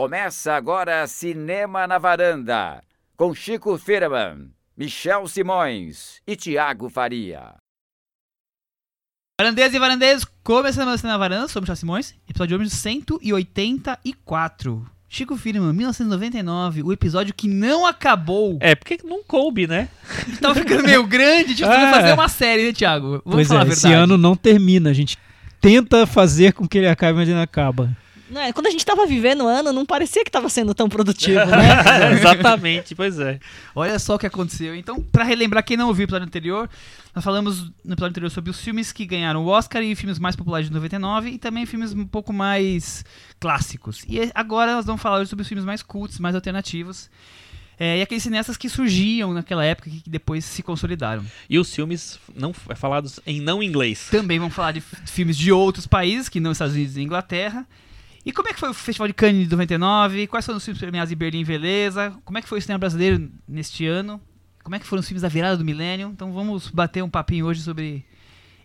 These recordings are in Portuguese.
Começa agora Cinema na Varanda, com Chico Firman, Michel Simões e Tiago Faria. Varandeiros e varandeiros, começando o Cinema na Varanda, sou Michel Simões, episódio número 184. Chico Firman, 1999, o episódio que não acabou. É, porque não coube, né? Tava ficando meio grande, tipo, É. fazer uma série, né, Thiago? Vamos pois falar é, a verdade. esse ano não termina. A gente tenta fazer com que ele acabe, mas ele não acaba. Não, é, quando a gente tava vivendo o ano, não parecia que tava sendo tão produtivo, né? Exatamente, pois é. Olha só o que aconteceu. Então, pra relembrar quem não ouviu o episódio anterior, nós falamos no episódio anterior sobre os filmes que ganharam o Oscar e filmes mais populares de 99 e também filmes um pouco mais clássicos. E agora nós vamos falar sobre os filmes mais cultos, mais alternativos. É, e aqueles cineastas que surgiam naquela época e que depois se consolidaram. E os filmes não é falados em não inglês. Também vamos falar de filmes de outros países, que não Estados Unidos e Inglaterra. E como é que foi o Festival de Cannes de 99? Quais foram os filmes premiados em Berlim, Beleza? Como é que foi o cinema brasileiro neste ano? Como é que foram os filmes da virada do milênio? Então vamos bater um papinho hoje sobre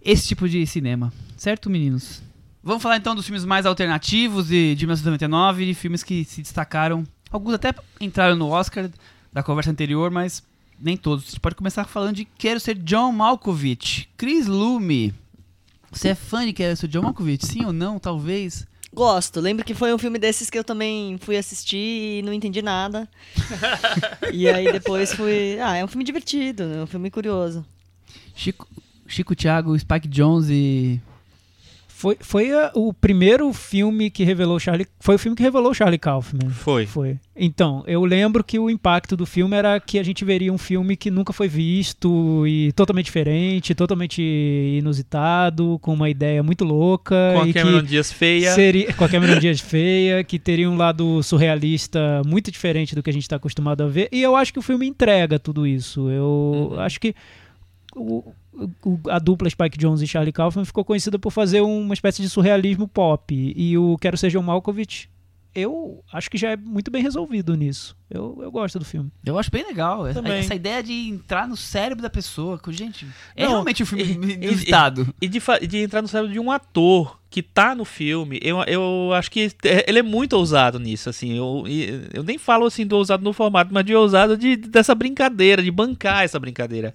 esse tipo de cinema. Certo, meninos? Vamos falar então dos filmes mais alternativos de, de 1999, de filmes que se destacaram. Alguns até entraram no Oscar da conversa anterior, mas nem todos. A gente pode começar falando de Quero Ser John Malkovich. Chris Lume. Você é fã de Quero Ser John Malkovich? Sim ou não? Talvez. Gosto. Lembro que foi um filme desses que eu também fui assistir e não entendi nada. e aí depois fui. Ah, é um filme divertido, né? um filme curioso. Chico, Chico Thiago, Spike Jones e. Foi, foi a- o primeiro filme que revelou Charlie. Foi o filme que revelou Charlie Kaufman. Foi. Foi. Então, eu lembro que o impacto do filme era que a gente veria um filme que nunca foi visto e totalmente diferente, totalmente inusitado, com uma ideia muito louca. Com a Cameron Dias feia. Seria, com a Cameron Diaz feia, que teria um lado surrealista muito diferente do que a gente está acostumado a ver. E eu acho que o filme entrega tudo isso. Eu Uhum. acho que o- a dupla Spike Jones e Charlie Kaufman ficou conhecida por fazer uma espécie de surrealismo pop. E o Quero John Malkovich, eu acho que já é muito bem resolvido nisso. Eu, eu gosto do filme. Eu acho bem legal. Essa, essa ideia de entrar no cérebro da pessoa. que, Gente, é Não, realmente um filme e- e- inusitado. E de, de entrar no cérebro de um ator que tá no filme, eu, eu acho que é- ele é muito ousado nisso, assim. Eu, eu nem falo assim do ousado no formato, mas de ousado de, dessa brincadeira, de bancar essa brincadeira.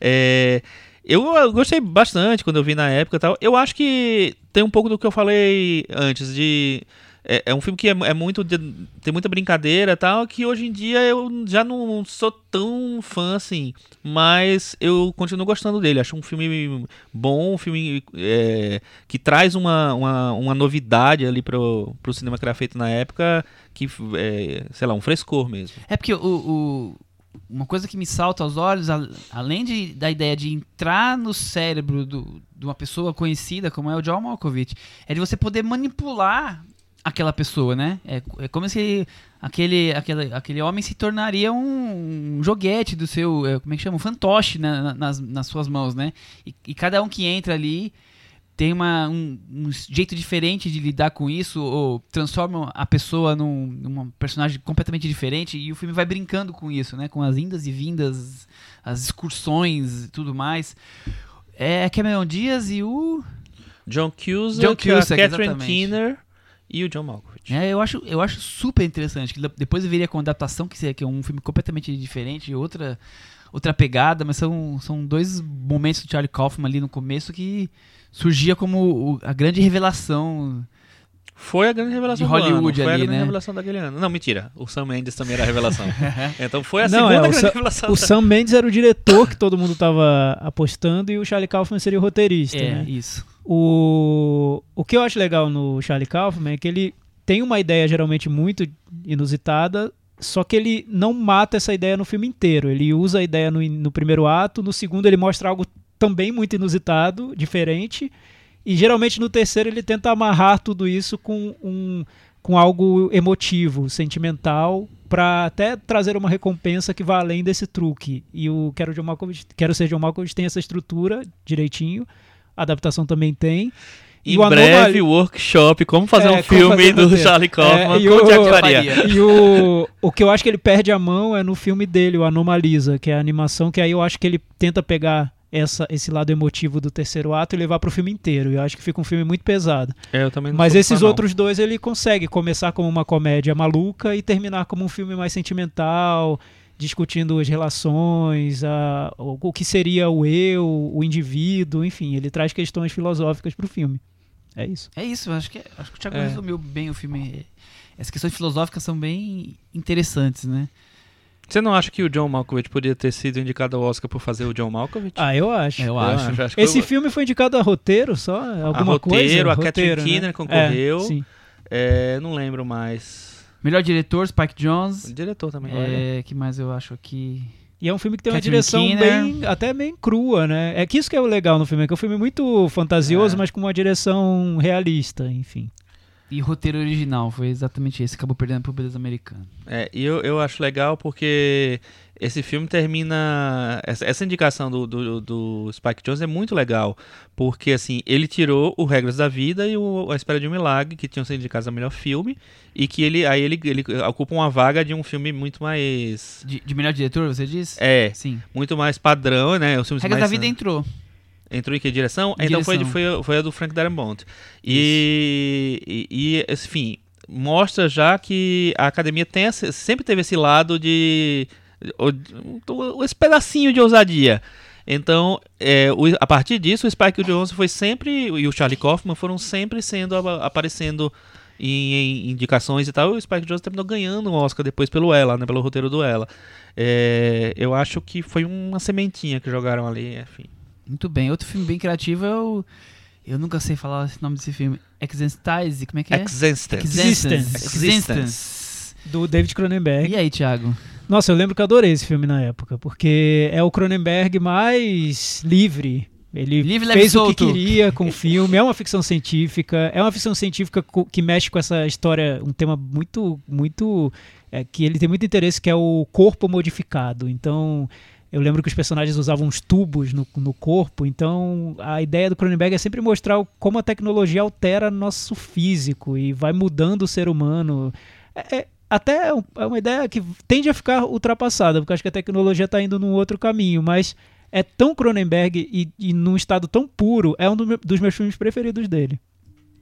É, eu, eu gostei bastante quando eu vi na época e tal. Eu acho que tem um pouco do que eu falei antes, de. É, é um filme que é, é muito. de- tem muita brincadeira e tal, que hoje em dia eu já não sou tão fã assim. Mas eu continuo gostando dele. Acho um filme bom, um filme é, que traz uma, uma, uma novidade ali pro, pro cinema que era feito na época, que, é, sei lá, um frescor mesmo. É porque o, o- uma coisa que me salta aos olhos, além de, da ideia de entrar no cérebro do- de uma pessoa conhecida como é o John Malkovich, é de você poder manipular aquela pessoa, né? É, é como se aquele, aquele, aquele homem se tornaria um, um joguete do seu, é, como é que chama? Um fantoche na- nas, nas suas mãos, né? E, e cada um que entra ali tem uma, um, um jeito diferente de lidar com isso, ou transforma a pessoa num, numa personagem completamente diferente, e o filme vai brincando com isso, né? Com as indas e vindas, as excursões e tudo mais. É Cameron Diaz e o. John Cusack, John Cusack, Catherine exatamente. Keener e o John Malkovich. É, eu acho, eu acho super interessante. que Depois eu viria com adaptação, que é que é um filme completamente diferente, outra, outra pegada, mas são, são dois momentos do Charlie Kaufman ali no começo que surgia como o- a grande revelação. Foi a grande revelação De do ano, Hollywood Foi a ali, grande né? revelação daquele ano. Não, mentira. O Sam Mendes também era a revelação. então foi a Não, segunda é, grande Sam- revelação. O da- Sam Mendes era o diretor que todo mundo tava apostando e o Charlie Kaufman seria o roteirista. É, né? isso. O, o que eu acho legal no Charlie Kaufman é que ele tem uma ideia geralmente muito inusitada, só que ele não mata essa ideia no filme inteiro. Ele usa a ideia no, no primeiro ato, no segundo ele mostra algo também muito inusitado, diferente, e geralmente no terceiro ele tenta amarrar tudo isso com, um, com algo emotivo, sentimental, para até trazer uma recompensa que vá além desse truque. E o Quero, John Malkovich, Quero Ser John Malkovich tem essa estrutura direitinho, a adaptação também tem. Em o breve, Anomali- workshop, como fazer É, um como filme fazer um do roteiro. Charlie Kaufman É, e com o o- Jack Faria. E o, o que eu acho que ele perde a mão é no filme dele, o Anomalisa, que é a animação que aí eu acho que ele tenta pegar essa, esse lado emotivo do terceiro ato e levar pro filme inteiro. E eu acho que fica um filme muito pesado. É, eu também não Mas esses fã, não. outros dois ele consegue começar como uma comédia maluca e terminar como um filme mais sentimental, discutindo as relações, a, o, o que seria o eu, o indivíduo, enfim, ele traz questões filosóficas pro filme. É isso. É isso, eu acho que, acho que o Thiago É. resumiu bem o filme. Essas questões filosóficas são bem interessantes, né? Você não acha que o John Malkovich podia ter sido indicado ao Oscar por fazer o John Malkovich? Ah, eu acho. Eu acho. acho que Esse eu- filme foi indicado a roteiro só? Alguma roteiro, coisa? a Catherine Roteiro, né? Keener concorreu. É, sim. É, não lembro mais. Melhor diretor, Spike O Jonze. diretor também. olha. É, que mais eu acho aqui? E é um filme que tem uma Catherine direção Keener. bem, até bem crua, né? É que isso que é o legal no filme, é que é um filme muito fantasioso, É. mas com uma direção realista, enfim. E roteiro original, foi exatamente esse. Acabou perdendo pro Beleza Americana. É, e eu, eu acho legal porque esse filme termina. Essa, essa indicação do, do, do Spike Jones é muito legal. Porque, assim, ele tirou o Regras da Vida e o A Espera de um Milagre, que tinham sido indicados a melhor filme. E que ele aí ele, ele ocupa uma vaga de um filme muito mais. De, de melhor diretor, você diz? É, Sim. muito mais padrão, né? Os filmes Regras da mais, Vida entrou. Entrou em que direção? Em então Foi, direção. foi, foi a do Frank Darabont. E, e, e, enfim, mostra já que a academia tem sempre teve esse lado de. esse pedacinho de ousadia. Então, é, o- a partir disso, o Spike Jonze foi sempre. e o Charlie Kaufman foram sempre sendo aparecendo em, em indicações e tal. E o Spike Jonze terminou ganhando um Oscar depois pelo Ela, né, pelo roteiro do Ela. É, eu acho que foi uma sementinha que jogaram ali, enfim. Muito bem. Outro filme bem criativo é o. Eu nunca sei falar esse nome desse filme. Existence, como é que é? Existence. Existence. Existence. Do David Cronenberg. E aí, Thiago? Nossa, eu lembro que eu adorei esse filme na época, porque é o Cronenberg mais livre. Ele Livre, fez o que queria com o filme, é uma ficção científica, é uma ficção científica que mexe com essa história, um tema muito, muito, é, que ele tem muito interesse, que é o corpo modificado. Então, eu lembro que os personagens usavam uns tubos no, no corpo, então a ideia do Cronenberg é sempre mostrar como a tecnologia altera nosso físico e vai mudando o ser humano. É- é- até é é uma ideia que tende a ficar ultrapassada, porque acho que a tecnologia está indo num outro caminho, mas é tão Cronenberg e, e num estado tão puro, é um do dos meus filmes preferidos dele.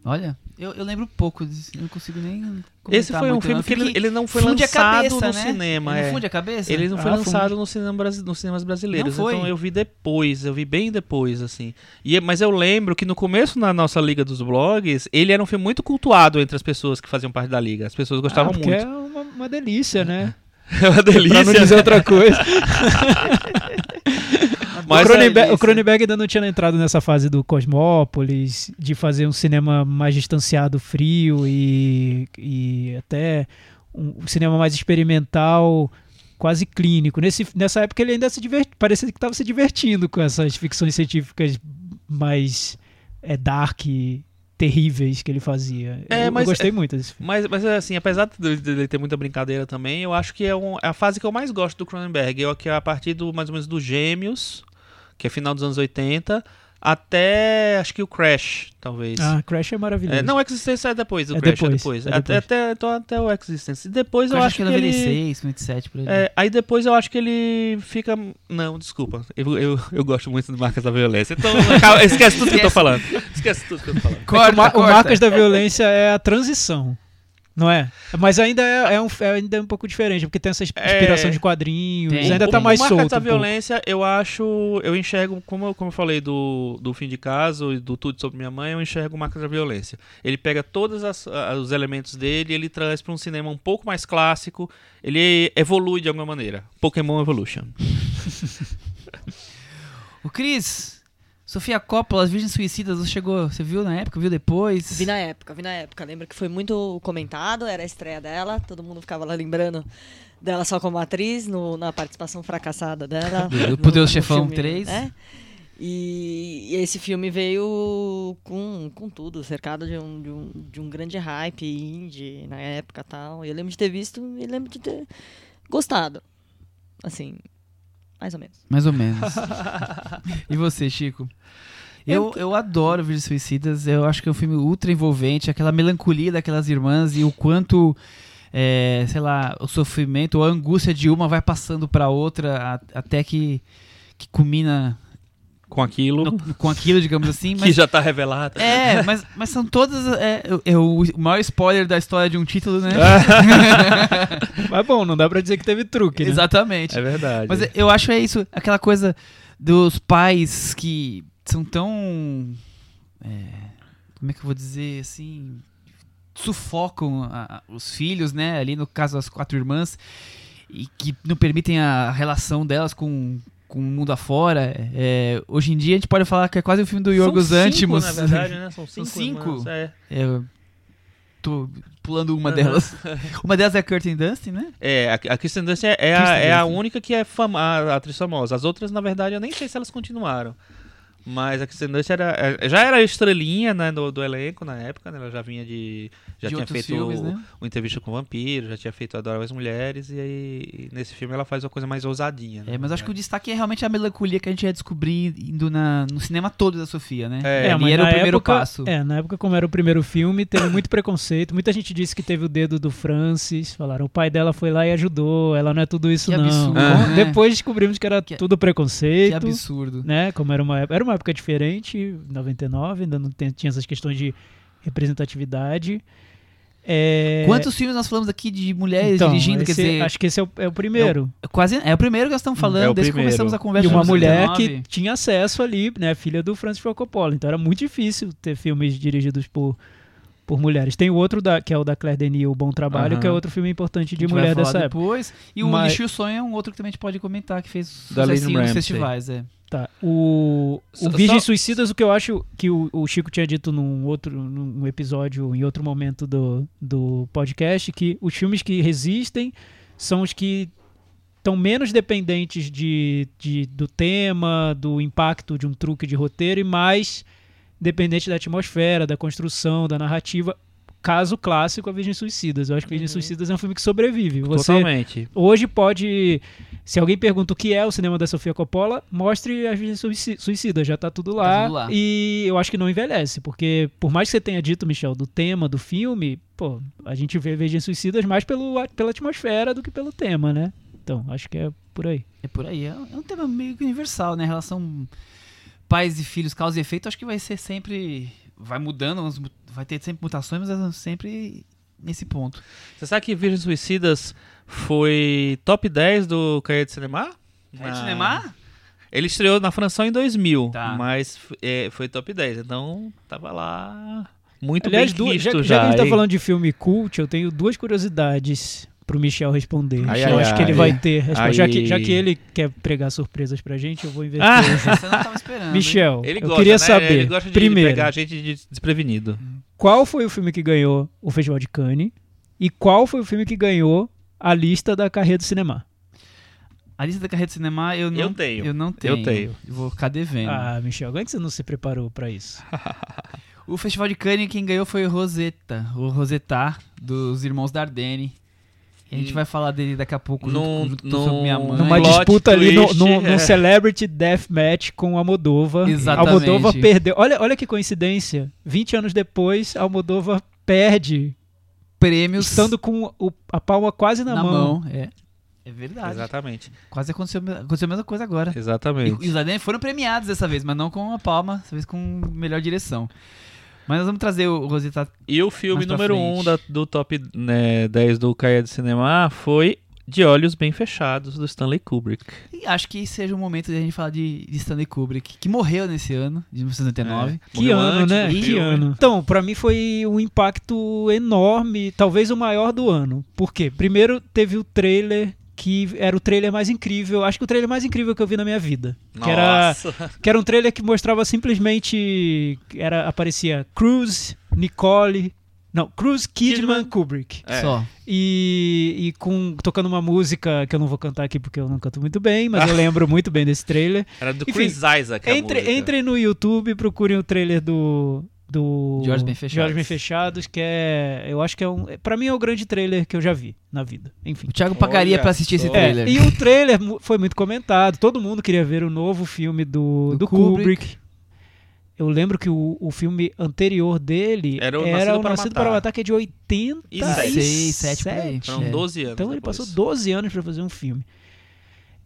Olha, eu, eu lembro pouco, disso, não consigo nem. Esse foi um filme que ele, ele não foi lançado cabeça, no né? cinema. Ele é. não funde a cabeça? Ele não foi Ah, lançado no cinema, nos cinemas brasileiros. Não foi? Então eu vi depois, eu vi bem depois, assim. E, mas eu lembro que no começo, na nossa Liga dos Blogs, ele era um filme muito cultuado entre as pessoas que faziam parte da Liga. As pessoas gostavam Ah, muito. é uma, uma delícia, né? É uma Pra não delícia. dizer outra coisa. Mas o, Cronenberg, é o Cronenberg ainda não tinha entrado nessa fase do Cosmópolis, de fazer um cinema mais distanciado, frio e, e até um, cinema mais experimental, quase clínico. Nesse, nessa época ele ainda se divert, parecia que estava se divertindo com essas ficções científicas mais é, dark, terríveis que ele fazia. É, eu, eu mas gostei é- muito desse filme. Mas, mas assim, apesar de de ele ter muita brincadeira também, eu acho que é, um- é a fase que eu mais gosto do Cronenberg. Eu, que é a partir do mais ou menos dos Gêmeos, que é final dos anos 80, até acho que o Crash, talvez. Ah, Crash é maravilhoso. É, não, o Existence é depois, o É Crash é depois, depois. é Até, depois. até, então, até o Existence. E depois eu, Eu acho acho que que é ele... 96, 97, por aí. É, aí depois eu acho que ele fica. Não, desculpa. Eu, eu, eu gosto muito de Marcas da Violência. Então esquece tudo que eu tô falando. Esquece tudo que eu tô falando. Corta, o, Ma- o corta. Marcas da Violência é a transição. Não é? Mas ainda é, é um, é ainda um pouco diferente, porque tem essa inspiração É. de quadrinhos, Tem. ainda tá O mais Marcas solto. da um pouco. Violência, eu acho. Eu enxergo, como, eu- como eu falei do, do fim de caso e do Tudo sobre Minha Mãe, eu enxergo Marcas da Violência. Ele pega todos as- os elementos dele e ele traz para um cinema um pouco mais clássico. Ele evolui de alguma maneira. Pokémon Evolution. O Cris, Sofia Coppola, As Virgens Suicidas, você chegou, você viu na época, viu depois? Vi na época, vi na época. Lembro que foi muito comentado, era a estreia dela, todo mundo ficava lá lembrando dela só como atriz, no- na participação fracassada dela. Do- Poderoso Chefão filme, 3. né? E, e esse filme veio com, com tudo, cercado de um, de, um, de um grande hype indie na época e tal. E eu lembro de ter visto e lembro de ter gostado. Assim, mais ou menos. Mais ou menos. e você, Chico? Eu, eu adoro Virgens Suicidas, eu acho que é um filme ultra envolvente, aquela melancolia daquelas irmãs e o quanto, é, sei lá, o sofrimento ou a angústia de uma vai passando pra outra a- até que, que culmina Com aquilo no- com aquilo, digamos assim, que mas já tá revelado. É, mas, mas são todas. É, é o maior spoiler da história de um título, né? Mas bom, não dá pra dizer que teve truque, né? Exatamente. É verdade. Mas eu acho é isso, aquela coisa dos pais que são tão. é, como é que eu vou dizer assim? Sufocam a- a- os filhos, né? Ali no caso das quatro irmãs, e que não permitem a relação delas com, com o mundo afora. É, hoje em dia a gente pode falar que é quase o filme do Yorgos São cinco, Lanthimos. na verdade, né? São São cinco. cinco? irmãs, é. É, tô pulando uma Aham. delas. uma delas é a Curtin Dunst, né? É, a, a Kristen Dunst é, é a, é a única que é fama, a atriz famosa. As outras, na verdade, eu nem sei se elas continuaram. Mas a Kristen Dunst era, é, já era estrelinha né, do, do elenco na época, né? Ela já vinha de... Já de tinha feito filmes, né? o Entrevista com o Vampiro, já tinha feito Adoráveis Mulheres, e aí nesse filme ela faz uma coisa mais ousadinha. né? É, mas acho que o destaque é realmente a melancolia que a gente ia descobrir indo na, no cinema todo da Sofia, né? É, É, mas era o primeiro época, passo. É, na época, como era o primeiro filme, teve muito preconceito. Muita gente disse que teve o dedo do Francis. Falaram, o pai dela foi lá e ajudou. Ela não é tudo isso, Que não. absurdo, né? Depois descobrimos que era Que- tudo Que preconceito. absurdo. né? Como era uma, época- era uma época diferente, 99, ainda não tem- tinha essas questões de representatividade. É, Quantos filmes nós falamos aqui de mulheres então, dirigindo? Quer esse- dizer, acho que esse é o, é o primeiro. quase, é o primeiro que nós estamos falando É o desde que começamos a conversa. uma em mulher 19. que tinha acesso ali, né? Filha do Francis Ford Coppola. Então era muito difícil ter filmes dirigidos por, por mulheres. Tem o outro, da, que é o da Claire Denis, O Bom Trabalho, Aham. que é outro filme importante de mulher dessa época. depois. E o Mas- Lixo e o Sonho é um outro que também a gente pode comentar, que fez nos Ramsey. festivais. É. Tá. O, o Virgens só- Suicidas, o que eu acho que o, o Chico tinha dito num outro num episódio, em outro momento do, do podcast, que os filmes que resistem são os que estão menos dependentes de, de, do tema, do impacto de um truque de roteiro e mais dependentes da atmosfera, da construção, da narrativa. Caso clássico, a Virgens Suicidas. Eu acho que Virgens Suicidas é um filme que sobrevive. Você, Totalmente. Hoje pode. Se alguém pergunta o que é o cinema da Sofia Coppola, mostre as Virgens Suici- Suicidas, já tá tudo lá, Tá tudo lá. E eu acho que não envelhece, porque por mais que você tenha dito, Michel, do tema do filme, pô, a gente vê Virgens Suicidas mais pelo, pela atmosfera do que pelo tema, né? Então, acho que é por aí. É por aí. É um é tema meio que universal, né? Relação pais e filhos, causa e efeito, acho que vai ser sempre. Vai mudando, vai ter sempre mutações, mas é sempre nesse ponto. Você sabe que Virgens Suicidas foi top 10 do Caia de Cinema? Na- de cinema? Ele estreou na França em 2000, Tá. mas é, foi top 10, então tava lá muito Aliás, bem duas- visto já, já. já que a gente tá falando de filme cult, eu tenho duas curiosidades pro Michel responder. Ai, eu ai, acho que ele ai. vai ter resposta. Já que, já Ai. que ele quer pregar surpresas pra gente, eu vou investir. Ah! Você não tava esperando. Michel, Ele eu gosta, queria né? saber, Ele gosta de primeiro, pegar a gente de desprevenido. qual foi o filme que ganhou o Festival de Cannes e qual foi o filme que ganhou a lista da carreira do cinema? A lista da carreira de cinema eu não Eu tenho. Eu não tenho. Eu tenho. Eu vou ficar devendo. Ah, Michel, como é que você não se preparou pra isso? O Festival de Cannes, quem ganhou foi o Rosetta, o Rosetta, dos Irmãos Dardenne. E a gente vai falar dele daqui a pouco, Num- junto, num- sobre minha mãe. Numa disputa ali no, twist, no, no é. Celebrity Deathmatch com o Almodova. Exatamente. Almodova perdeu. Olha, olha que coincidência. 20 anos depois, Almodova perde, Prêmios estando com o- a palma quase na, na, mão. mão. É, é verdade. Exatamente. Quase aconteceu, aconteceu a mesma coisa agora. E, Exatamente. e os Dardenne foram premiados dessa vez, mas não com a palma, dessa vez com melhor direção. Mas nós vamos trazer o Rosetta E o filme número 1 frente. um da- do top né, 10 do Caia de Cinema foi De Olhos Bem Fechados, do Stanley Kubrick. E acho que seja o momento de a gente falar de, de Stanley Kubrick, que morreu nesse ano, de 1989. Que Morreu ano, antes né? Que filme. ano. Então, pra mim foi um impacto enorme, talvez o maior do ano. Por quê? Primeiro teve o trailer que era o trailer mais incrível, acho que o trailer mais incrível que eu vi na minha vida. Que era, Nossa. que era um trailer que mostrava simplesmente era aparecia Cruz, Nicole, não, Cruz, Kidman, Kidman. Kubrick. É. Só. E, e com tocando uma música que eu não vou cantar aqui porque eu não canto muito bem, mas eu lembro muito bem desse trailer. Era do Enfim, Chris Isaac. a Entre, música. entrem no YouTube e procurem o trailer do. Do De Olhos Bem Fechados. De Olhos Bem Fechados, que é. Eu acho que é um. Pra mim é o grande trailer que eu já vi na vida. Enfim. O Thiago pagaria Olha pra assistir esse. É, trailer. e o trailer foi muito comentado. Todo mundo queria ver o novo filme do, Do do, Kubrick. Kubrick. Eu lembro que o, o filme anterior dele Era o era Nascido o para Nascido Matar. para Matar, que é de 86. E seis, sete por aí. Foram É. 12 anos. Então ele depois. passou 12 anos pra fazer um filme.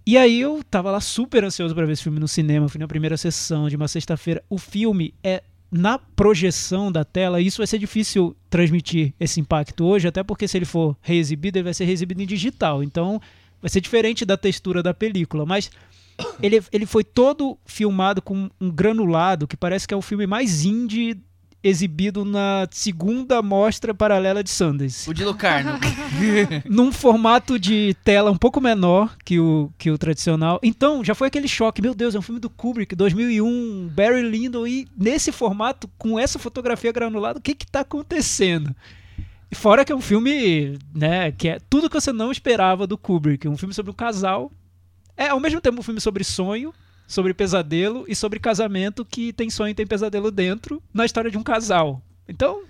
E aí eu tava lá super ansioso pra ver esse filme no cinema, fui na primeira sessão de uma sexta-feira. O filme é na projeção da tela, isso vai ser difícil transmitir esse impacto hoje, até porque se ele for reexibido, ele vai ser reexibido em digital. Então, vai ser diferente da textura da película, mas ele, ele foi todo filmado com um granulado que parece que é o filme mais indie exibido na segunda mostra paralela de Sundance. O de Lucarno. num formato de tela um pouco menor que o, que o tradicional. Então, já foi aquele choque. Meu Deus, é um filme do Kubrick, 2001, Barry Lyndon. E nesse formato, com essa fotografia granulada, o que que tá acontecendo? Fora que é um filme, né, que é tudo que você não esperava do Kubrick. Um filme sobre um casal. É, ao mesmo tempo, um filme sobre sonho, sobre pesadelo e sobre casamento que tem sonho e tem pesadelo dentro na história de um casal. Então,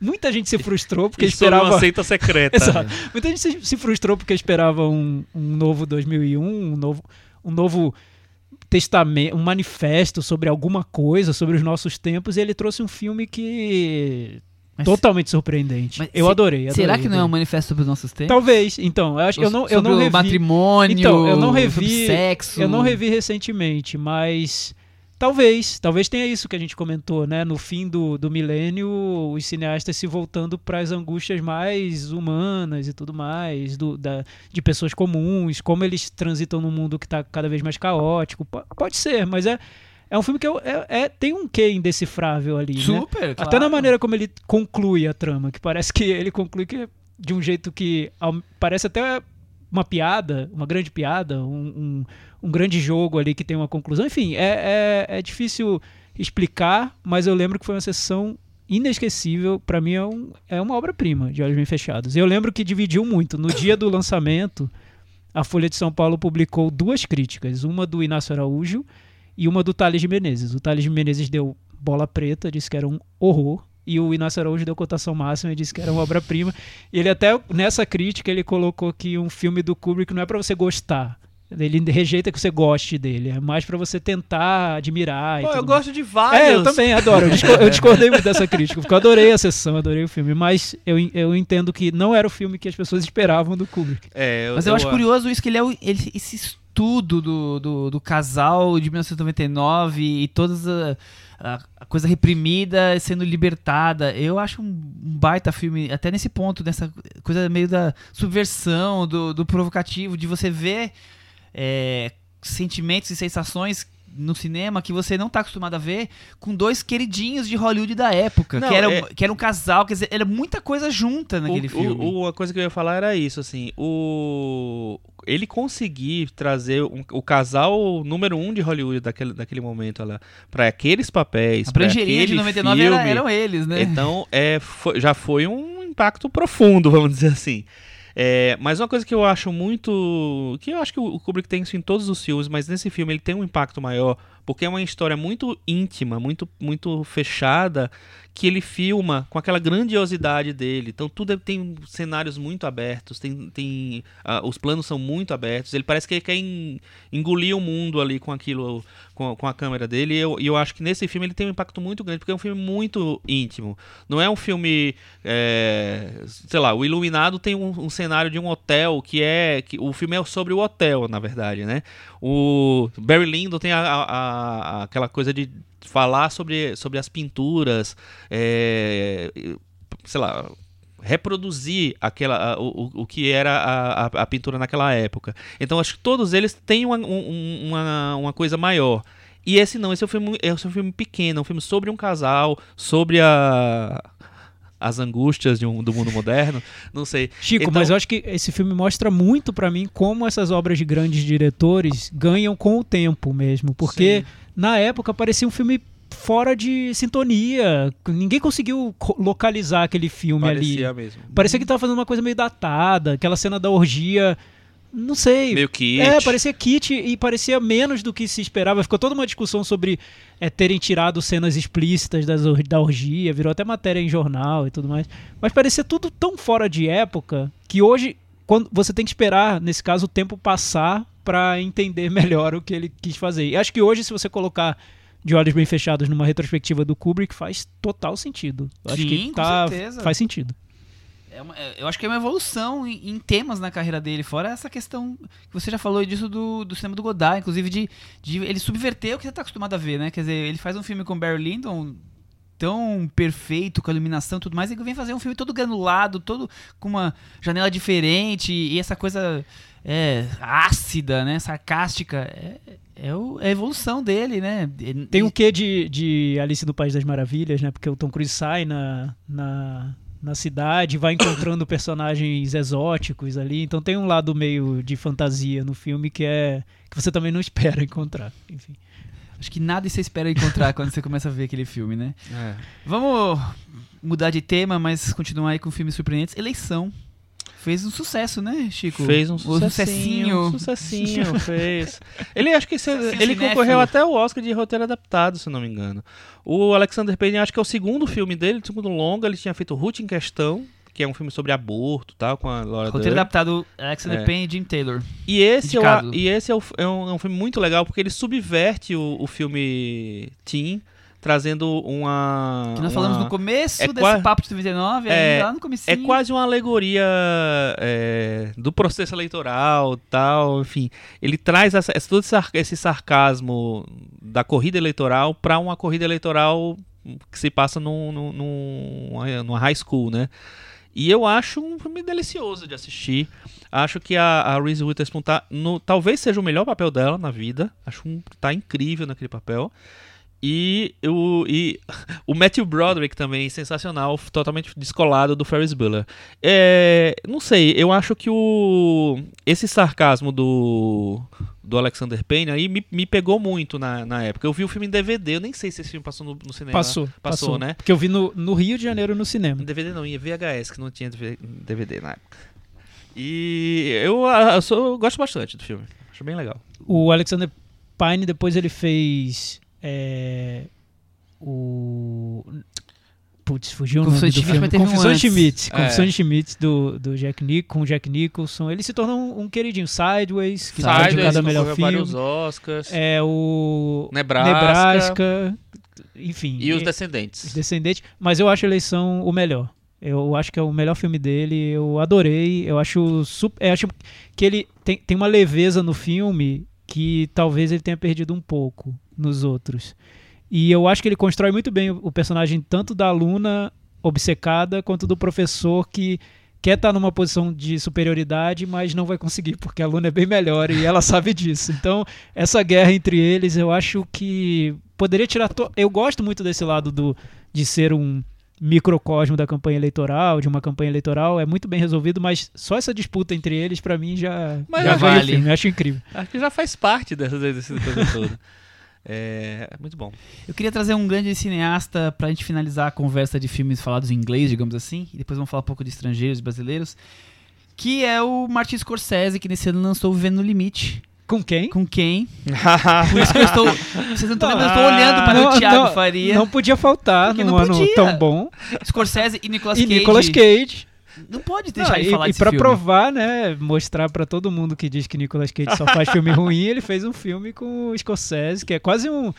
muita gente se frustrou porque sobre esperava uma seita secreta. Exato. Muita gente se, se frustrou porque esperava um, um novo 2001, um novo, um novo testamento, um manifesto sobre alguma coisa, sobre os nossos tempos, e ele trouxe um filme que Mas- totalmente surpreendente. mas eu se- adorei, Será adorei, que não é um adorei. manifesto sobre os nossos tempos? Talvez. Então, eu acho eu não eu Sobre não o revi, matrimônio, Então, eu não revi- sexo. eu não revi recentemente, mas talvez, talvez tenha isso que a gente comentou, né? No fim do, do milênio, os cineastas se voltando para as angústias mais humanas e tudo mais, do, da, de pessoas comuns, como eles transitam num mundo que está cada vez mais caótico. Po- Pode ser, mas é, é um filme que é, é- tem um quê indecifrável ali, né? Super, Até claro. na maneira como ele conclui a trama, que parece que ele conclui que é de um jeito que parece até uma piada, uma grande piada, um, um, um grande jogo ali que tem uma conclusão. Enfim, é, é, é difícil explicar, mas eu lembro que foi uma sessão inesquecível. Pra mim é, um, é uma obra-prima de Olhos Bem Fechados. Eu lembro que dividiu muito. No dia do lançamento, a Folha de São Paulo publicou duas críticas, uma do Inácio Araújo e uma do Thales de Menezes. O Thales de Menezes deu bola preta, disse que era um horror. E o Inácio Araújo deu cotação máxima e disse que era uma obra-prima. Ele até, nessa crítica, ele colocou que um filme do Kubrick não é pra você gostar. Ele rejeita que você goste dele. É mais pra você tentar admirar. e Pô, eu mais. gosto de vários. É, eu também adoro. Eu, discor- eu discordei muito dessa crítica, porque eu adorei a sessão, adorei o filme. Mas eu, eu entendo que não era o filme que as pessoas esperavam do Kubrick. É, Mas eu, acho curioso isso, que ele é o- ele- esse estudo do, do, do casal de 1999 e toda a, a- a coisa reprimida sendo libertada. Eu acho um, um baita filme, até nesse ponto, nessa coisa meio da subversão, do, do provocativo, de você ver é, sentimentos e sensações no cinema que você não tá acostumado a ver com dois queridinhos de Hollywood da época, Não, que, era, é- que era um casal, quer dizer, era muita coisa junta naquele o, filme. o- a coisa que eu ia falar era isso, assim, o ele conseguir trazer um- o casal número um de Hollywood daquele, daquele momento lá para aqueles papéis, a pra prancheirinha de aquele 99 era- filme, eram eles, né? Então, é, foi- já foi um impacto profundo, vamos dizer assim. É, mas uma coisa que eu acho muito. que eu acho que o Kubrick tem isso em todos os filmes, mas nesse filme ele tem um impacto maior, porque é uma história muito íntima, muito, muito fechada, que ele filma com aquela grandiosidade dele. Então tudo é- tem cenários muito abertos, tem, tem ah, os planos são muito abertos. Ele parece que ele quer en- engolir o mundo ali com aquilo, com, com a câmera dele. E eu, eu acho que nesse filme ele tem um impacto muito grande, porque é um filme muito íntimo. Não é um filme, é, sei lá, o Iluminado tem um, um cenário de um hotel que é, que o filme é sobre o hotel, na verdade, né? O Barry Lyndon tem a- a- aquela coisa de falar sobre, sobre as pinturas, é, sei lá, reproduzir aquela, o, o- que era a, a, a pintura naquela época. Então acho que todos eles têm uma, um- uma, uma coisa maior. E esse não, esse é um filme, esse é um filme pequeno, é um filme sobre um casal, sobre a, as angústias de um, do mundo moderno. Não sei. Chico, Então- mas eu acho que esse filme mostra muito pra mim como essas obras de grandes diretores ganham com o tempo mesmo. Porque na época parecia um filme fora de sintonia. Ninguém conseguiu co- localizar aquele filme ali. Parecia mesmo. Parecia que tava fazendo uma coisa meio datada, aquela cena da orgia. Não sei. Meio que. É, parecia kit e parecia menos do que se esperava. Ficou toda uma discussão sobre é, terem tirado cenas explícitas das or- da orgia, virou até matéria em jornal e tudo mais. Mas parecia tudo tão fora de época que hoje, quando você tem que esperar, nesse caso, o tempo passar pra entender melhor o que ele quis fazer. E acho que hoje, se você colocar de olhos bem fechados numa retrospectiva do Kubrick, faz total sentido. Acho Sim, que com tá, certeza. faz sentido. É uma- é- eu acho que é uma evolução em, em temas na carreira dele, fora essa questão que você já falou disso do, do cinema do Godard, inclusive de, de ele subverter o que você tá acostumado a ver, né? Quer dizer, ele faz um filme com Barry Lyndon tão perfeito, com a iluminação e tudo mais, e vem fazer um filme todo granulado, todo com uma janela diferente, e essa coisa é, ácida, né? Sarcástica. É, é, o- é a evolução dele, né? Tem um quê de, de Alice no País das Maravilhas, né? Porque o Tom Cruise sai na, na, na cidade, vai encontrando personagens exóticos ali. Então tem um lado meio de fantasia no filme que é que você também não espera encontrar. Enfim. Acho que nada você espera encontrar quando você começa a ver aquele filme, né? É. Vamos mudar de tema, mas continuar aí com filmes surpreendentes. Eleição. Fez um sucesso, né, Chico? Fez um sucessinho. sucessinho. Sucessinho, fez. Ele acho que ele concorreu até o Oscar de roteiro adaptado, se não me engano. O Alexander Payne acho que é o segundo filme dele, o segundo longa, ele tinha feito Ruth em Questão, que é um filme sobre aborto, tal, com a Laura Roteiro Dern. adaptado Alexander É. Payne e Jim Taylor. E esse, é, o- e esse é, o- é um, é um filme muito legal porque ele subverte o, o filme Teen, trazendo uma. Que nós uma- falamos no começo é desse qua- papo de 99, É, lá no comecinho. É quase uma alegoria é, do processo eleitoral, tal, enfim. Ele traz essa, todo esse sar- esse sarcasmo da corrida eleitoral para uma corrida eleitoral que se passa num, num, num- numa high school, né? E eu acho um filme delicioso de assistir. Acho que a, a Reese Witherspoon tá no, talvez seja o melhor papel dela na vida. Acho um tá incrível naquele papel. E o, e o Matthew Broderick também, sensacional, totalmente descolado do Ferris Bueller. É, não sei, eu acho que o esse sarcasmo do, do Alexander Payne aí me, me pegou muito na, na época. Eu vi o filme em DVD, eu nem sei se esse filme passou no, no cinema. Passou, Passou, passou, né? Porque eu vi no, no Rio de Janeiro no cinema. Em DVD não, ia VHS, que não tinha DVD na época. E eu, ah, eu, sou- eu gosto bastante do filme. Acho bem legal. O Alexander Pine depois ele fez é, o Putz, fugiu o nome Confissões do filme. teve um Confissões de. Schmidt. É. Confissões de Schmidt do, do Jack Nich com o Jack Nicholson. Ele se tornou um, um queridinho. Sideways, que tá Sideways, indicado a melhor filme. vários Oscars. É o Nebraska. Nebraska, enfim. E os Descendentes. Os Descendentes, mas eu acho a eleição o melhor. Eu acho que é o melhor filme dele, eu adorei. Eu acho, super, eu acho que ele tem, tem uma leveza no filme que talvez ele tenha perdido um pouco nos outros. E eu acho que ele constrói muito bem o, personagem tanto da aluna obcecada quanto do professor que quer estar numa posição de superioridade, mas não vai conseguir porque a aluna é bem melhor e ela sabe disso. Então, essa guerra entre eles, eu acho que poderia tirar. to- Eu gosto muito desse lado do de ser um microcosmo da campanha eleitoral, de uma campanha eleitoral, é muito bem resolvido, mas só essa disputa entre eles, pra mim, já, Mas já vale. filme. Eu acho incrível. Acho que já faz parte dessa, coisa toda. É, é muito bom. Eu queria trazer um grande cineasta pra gente finalizar a conversa de filmes falados em inglês, digamos assim, e depois vamos falar um pouco de estrangeiros e brasileiros, que é o Martin Scorsese, que nesse ano lançou Vivendo no Limite. Com quem? Com quem? Por isso que eu estou. Vocês não estão vendo, eu estou olhando para Não, o Thiago não, Faria. Não podia faltar num ano podia. tão bom. Scorsese e Nicolas E Cage. Nicolas Cage. Não pode deixar Não, de e, falar e desse pra filme. provar, né, mostrar pra todo mundo que diz que Nicolas Cage só faz filme ruim, ele fez um filme com o Scorsese, que é quase um-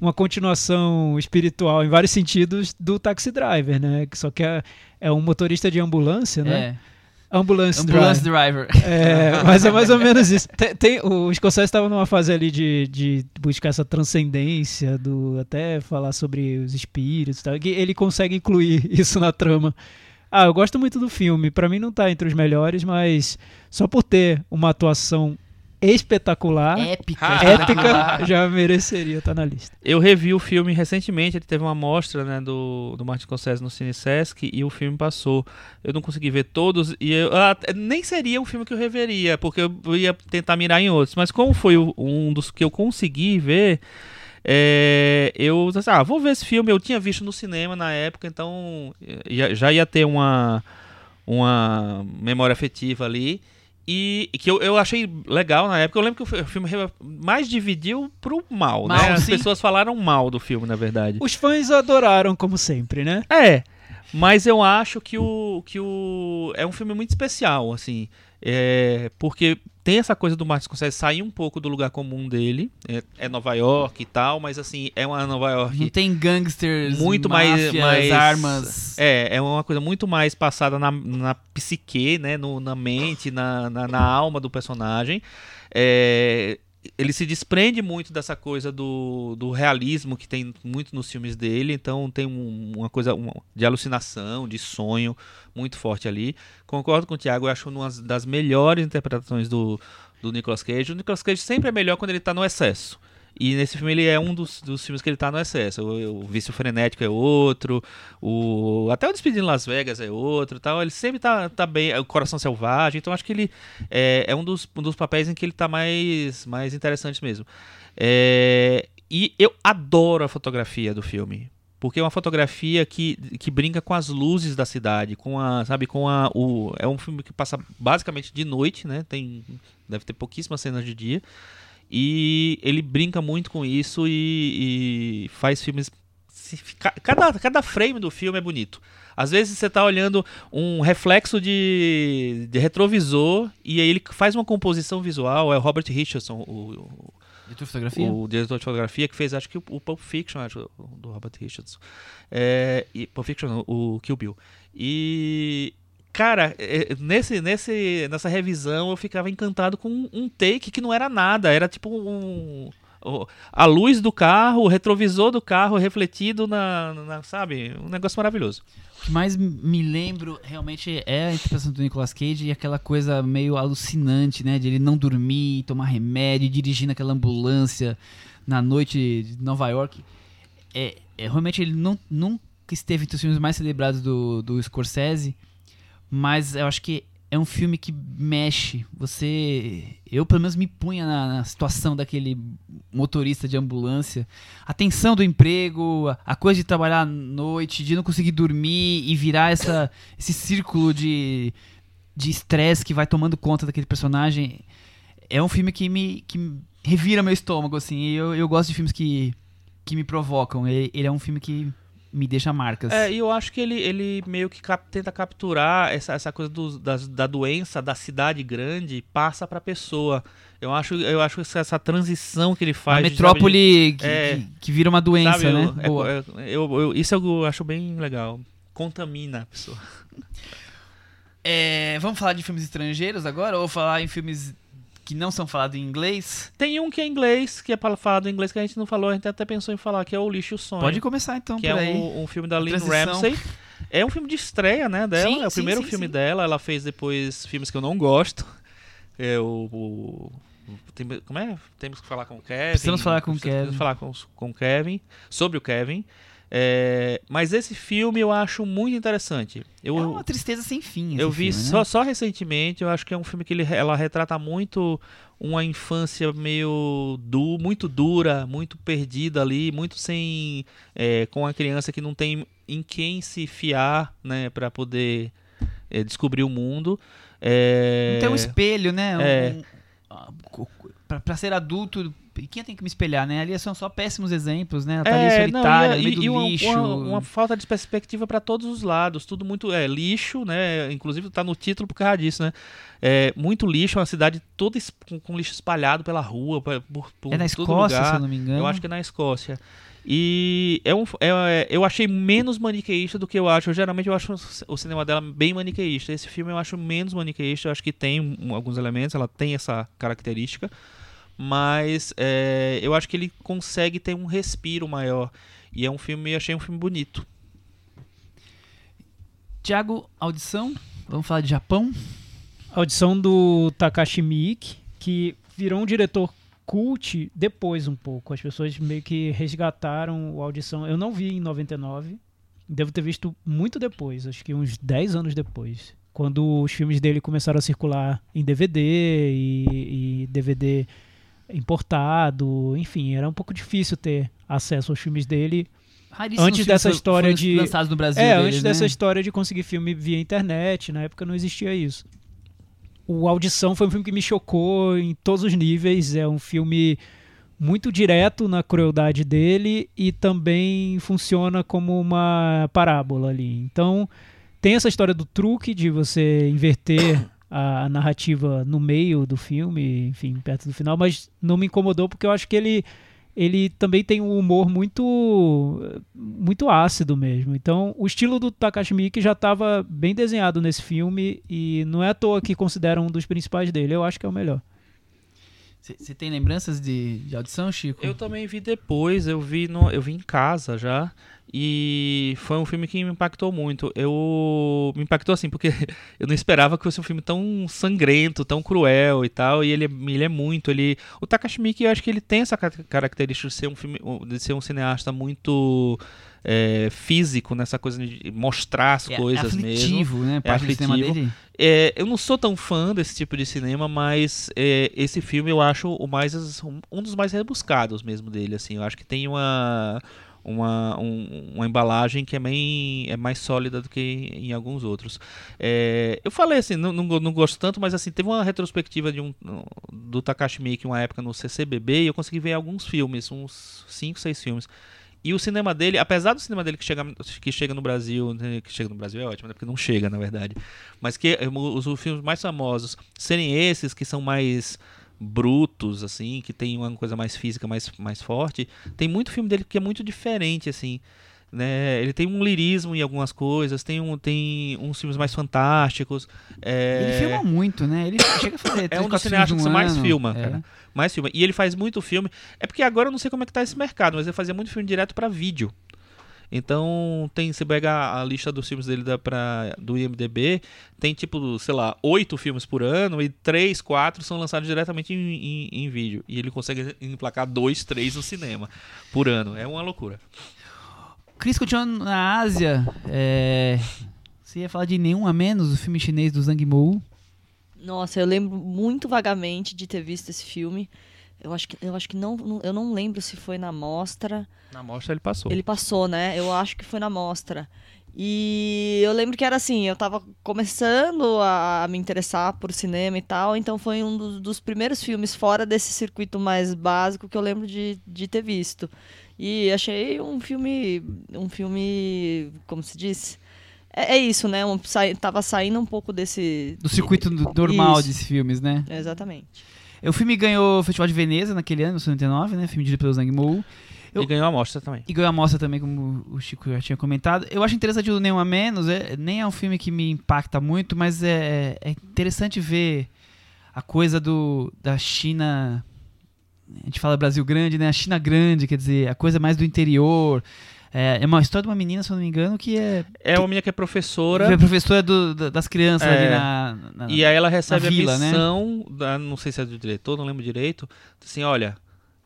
uma continuação espiritual em vários sentidos do Taxi Driver, né? Que Só que é, é um motorista de ambulância, né? É. Ambulance, Ambulance Driver. Driver. É, mas é mais ou menos isso. Tem, tem- o Scorsese estava numa fase ali de, de buscar essa transcendência, do até falar sobre os espíritos e tal, ele consegue incluir isso na trama. Ah, eu gosto muito do filme. Pra mim não tá entre os melhores, mas só por ter uma atuação espetacular, Épica. Ah, épica, já mereceria estar na lista. Eu revi o filme recentemente, ele teve uma amostra né, do, do Martin Scorsese no Cine Sesc e o filme passou. Eu não consegui ver todos e eu, ah, nem seria um filme que eu reveria, porque eu ia tentar mirar em outros. Mas como foi o- um dos que eu consegui ver, é, eu disse, ah, vou ver esse filme. Eu tinha visto no cinema na época, então eh, já ia ter uma, uma memória afetiva ali. E e que eu, eu achei legal na época. Eu lembro que o fi- o filme mais dividiu pro mal, Mal, né? As sim. pessoas falaram mal do filme, na verdade. Os fãs adoraram, como sempre, né? É. Mas eu acho que o que o é um filme muito especial, assim, é, porque tem essa coisa do Martin Scorsese sair um pouco do lugar comum dele, é, é Nova York e tal, mas assim é uma Nova York Não tem gangsters, muito mais, máfias, mais armas. É, é uma coisa muito mais passada na, na psique, né, no, na mente, na, na, na alma do personagem. É, ele se desprende muito dessa coisa do, do realismo que tem muito nos filmes dele, então tem um- uma coisa de alucinação, de sonho muito forte ali. Concordo com o Thiago, eu acho uma das melhores interpretações do, do Nicolas Cage. O Nicolas Cage sempre é melhor quando ele tá no excesso. E nesse filme ele é um dos, dos filmes que ele tá no excesso. O, o Vício Frenético é outro, o até o Despedido em Las Vegas é outro, tal. Ele sempre tá, tá bem, o Coração Selvagem. Então acho que ele é, é um, dos, um dos papéis em que ele tá mais, mais interessante mesmo. É, e eu adoro a fotografia do filme. Porque é uma fotografia que, que brinca com as luzes da cidade, com a, sabe, com a, o, é um filme que passa basicamente de noite, né? Tem, deve ter pouquíssimas cenas de dia. E ele brinca muito com isso e, e faz filmes. Cada, cada frame do filme é bonito. Às vezes você tá olhando um reflexo de, de retrovisor e aí ele faz uma composição visual. É o Robert Richardson, o, o, De tua fotografia? o diretor de fotografia, que fez acho que o, o Pulp Fiction, acho, do Robert Richardson. É, e, Pulp Fiction, não, o Kill Bill. E. Cara, é, nesse, nesse, nessa revisão eu ficava encantado com um, take que não era nada, era tipo um. A luz do carro, o retrovisor do carro refletido na, na- sabe? Um negócio maravilhoso. O que mais me lembro realmente é a interpretação do Nicolas Cage e aquela coisa meio alucinante, né? De ele não dormir, tomar remédio, dirigir naquela ambulância na noite de Nova York. É, é, realmente ele não, nunca esteve entre os filmes mais celebrados do, do Scorsese, mas eu acho que é um filme que mexe. Você. Eu, pelo menos, me punha na, na situação daquele motorista de ambulância. A tensão do emprego, a, a coisa de trabalhar à noite, de não conseguir dormir e virar essa, esse círculo de estresse que vai tomando conta daquele personagem. É um filme que me, que revira meu estômago, assim. Eu, eu gosto de filmes que, que me provocam. Ele, ele é um filme que me deixa marcas. É, e eu acho que ele, ele meio que cap- tenta capturar essa, essa coisa do- da, da doença da cidade grande passa pra pessoa. Eu acho, eu acho essa, essa transição que ele a faz. de, metrópole que, É. que, que vira uma doença, sabe, né? eu- é- Boa. é- eu- eu- isso eu acho bem legal. Contamina a pessoa. É, vamos falar de filmes estrangeiros agora? Ou falar em filmes que não são falados em inglês? Tem um que é inglês, que é para falar do inglês que a gente não falou, a gente até pensou em falar, que é o Lixo e o Sonho. Pode começar então que é um, um filme da Lynn. Ramsey. É um filme de estreia, né, dela. Sim, é o sim, primeiro sim, filme dela. Ela fez depois filmes que eu não gosto. É o... o- tem- como é? Temos que falar com o Kevin. Precisamos falar com o Precisamos Kevin. falar com, com o Kevin. Sobre o Kevin. É, mas esse filme eu acho muito interessante. Eu, É uma tristeza sem fim. eu vi filme, né? só, só recentemente, eu acho que é um filme que ele, ela retrata muito uma infância meio du, muito dura, muito perdida ali, muito sem é, com a criança que não tem em quem se fiar, né, para poder é, descobrir o mundo. É, Não tem um espelho, né? Um- É. um- ah, co- pra, pra ser adulto, quem tem que me espelhar, né? Ali são só péssimos exemplos, né? Ela tá ali É, solitária, não, no meio do e, e uma, lixo. Uma, uma falta de perspectiva para todos os lados, tudo muito é lixo, né? Inclusive tá no título por causa disso, né? É, muito lixo, uma cidade toda com, com lixo espalhado pela rua, por, por, é na Escócia, lugar. se eu não me engano. Eu acho que é na Escócia. E é um, é- eu achei menos maniqueísta do que eu acho. Eu, geralmente eu acho o cinema dela bem maniqueísta. Esse filme eu acho menos maniqueísta. Eu acho que tem um- alguns elementos, ela tem essa característica. Mas é, eu acho que ele consegue ter um respiro maior. E é um filme, eu achei um filme bonito. Tiago, audição. Vamos falar de Japão. audição do Takashi Miike, que virou um diretor cult depois um pouco. As pessoas meio que resgataram o audição. Eu não vi em 99, devo ter visto muito depois, acho que uns 10 anos depois. Quando os filmes dele começaram a circular em DVD e, e DVD importado, enfim, era um pouco difícil ter acesso aos filmes dele Raríssimos Antes dessa história de- lançados no Brasil. É, deles, antes né? dessa história de conseguir filme via internet, na época não existia isso. O Audição foi um filme que me chocou em todos os níveis. É um filme muito direto na crueldade dele e também funciona como uma parábola ali. Então, tem essa história do truque de você inverter a narrativa no meio do filme, enfim, perto do final, mas não me incomodou porque eu acho que ele ele também tem um humor muito muito ácido mesmo. Então, o estilo do Takashi Miike já estava bem desenhado nesse filme e não é à toa que considera um dos principais dele. Eu acho que é o melhor. Você tem lembranças de, de audição, Chico? Eu também vi depois, eu vi, no, eu vi em casa já. E foi um filme que me impactou muito. Eu me impactou assim, porque eu não esperava que fosse um filme tão sangrento, tão cruel e tal. E ele, ele é muito. Ele, o Takashi Miike, eu acho que ele tem essa característica de ser um filme, de ser um cineasta muito é, físico nessa coisa de mostrar as é, coisas aflitivo, mesmo. né? É Parte aflitivo. dele. É, eu não sou tão fã desse tipo de cinema, mas é, esse filme eu acho o mais um dos mais rebuscados mesmo dele. Assim, eu acho que tem uma uma, um, uma embalagem que é, bem, é mais sólida do que em alguns outros. É, eu falei assim, não, não, não, gosto tanto, mas assim, teve uma retrospectiva de um, do Takashi Miike uma época no CCBB e eu consegui ver alguns filmes, uns 5, 6 filmes. E o cinema dele, apesar do cinema dele que chega, que chega no Brasil, né, que chega no Brasil é ótimo, né, porque não chega, na verdade, mas que os, os filmes mais famosos serem esses que são mais brutos, assim, que tem uma coisa mais física, mais, mais forte. Tem muito filme dele que é muito diferente, assim. Né? Ele tem um lirismo em algumas coisas, tem, um, tem uns filmes mais fantásticos. É... Ele filma muito, né? Ele chega a fazer É um dos cineastas que você mais filma, É. cara. Mais filma. E ele faz muito filme. É porque agora eu não sei como é que tá esse mercado, mas ele fazia muito filme direto pra vídeo. Então, tem, você pega a lista dos filmes dele da, pra, do IMDB, tem tipo, sei lá, oito filmes por ano e três, quatro são lançados diretamente em, em, em vídeo. E ele consegue emplacar dois, três no cinema por ano. É uma loucura. Cris, continuando na Ásia, é... você ia falar de Nenhum a Menos, o filme chinês do Zhang Mou. Nossa, eu lembro muito vagamente de ter visto esse filme. Eu acho que, eu acho que não, eu não lembro se foi na mostra. Na mostra ele passou. Ele passou, né? Eu acho que foi na mostra. E eu lembro que era assim, eu tava começando a, a me interessar por cinema e tal, então foi um dos, dos primeiros filmes fora desse circuito mais básico que eu lembro de, de ter visto. E achei um filme, um filme, como se diz? É, é isso, né? Um, sai, tava saindo um pouco desse... Do circuito do- normal Isso. desses filmes, né? Exatamente. O filme ganhou o Festival de Veneza naquele ano, 99, né? Filme dirigido pelo Zhang Mou. Eu- E ganhou a mostra também. E ganhou a mostra também, como o Chico já tinha comentado. Eu acho interessante o Nenhum a Menos, é, nem é um filme que me impacta muito, mas é, é interessante ver a coisa do, da China. A gente fala Brasil grande, né? A China grande, quer dizer, a coisa mais do interior. É, é uma história de uma menina, se eu não me engano, que é, É uma menina que é professora. é professora do- da- das crianças É. ali na. na- E aí ela recebe vila, a né? missão, da, não sei se é do diretor, não lembro direito, assim, olha,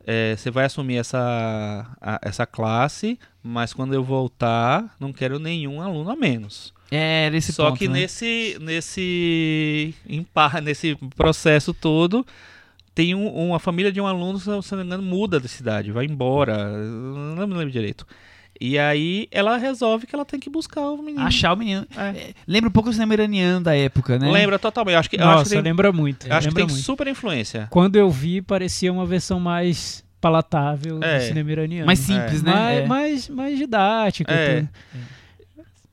é, você vai assumir essa, a- essa classe, mas quando eu voltar, não quero nenhum aluno a menos. É, nesse Só ponto, que né? nesse, nesse, impar, nesse processo todo, tem um- uma família de um aluno, se não me engano, muda da cidade, vai embora, não me lembro direito. E aí ela resolve que ela tem que buscar o menino. Achar o menino. É. É, lembra um pouco do cinema iraniano da época, né? Lembra totalmente. Eu acho que, eu acho que Nossa, tem, lembra muito. eu acho que lembra tem muito. super influência. Quando eu vi, parecia uma versão mais palatável É. do cinema iraniano. Mais simples, né? mais, É. mais, mais didático. É. tudo.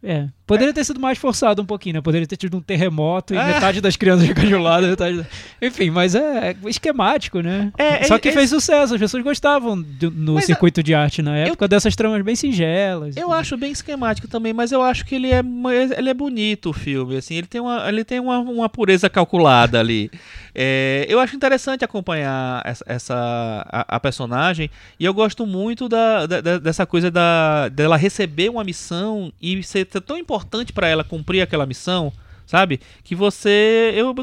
É. Poderia ter sido mais forçado um pouquinho, né? Poderia ter tido um terremoto e É. metade das crianças congeladas. Metade... Enfim, mas é esquemático, né? É, Só é- que é- fez sucesso, as pessoas gostavam do- no Mas, circuito de arte na época dessas tramas bem singelas. Eu acho bem esquemático também, mas eu acho que ele é, ele é bonito o filme, assim, ele tem uma, ele tem uma, uma pureza calculada ali. É, eu acho interessante acompanhar essa, essa- a, a personagem e eu gosto muito da, da- da- dessa coisa da, dela receber uma missão e ser t- tão importante pra ela cumprir aquela missão. Sabe? Que você. Eu,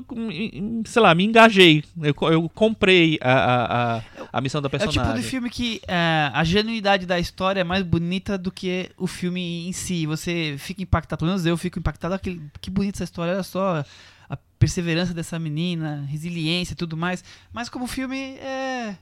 sei lá, me engajei. Eu, eu comprei a, a, a, missão da É o personagem. tipo de filme que é, a genuidade da história é mais bonita do que o filme em si. Você fica impactado, pelo menos eu fico impactado. Aquele, que bonita essa história, olha só a perseverança dessa menina, resiliência e tudo mais. Mas como filme é.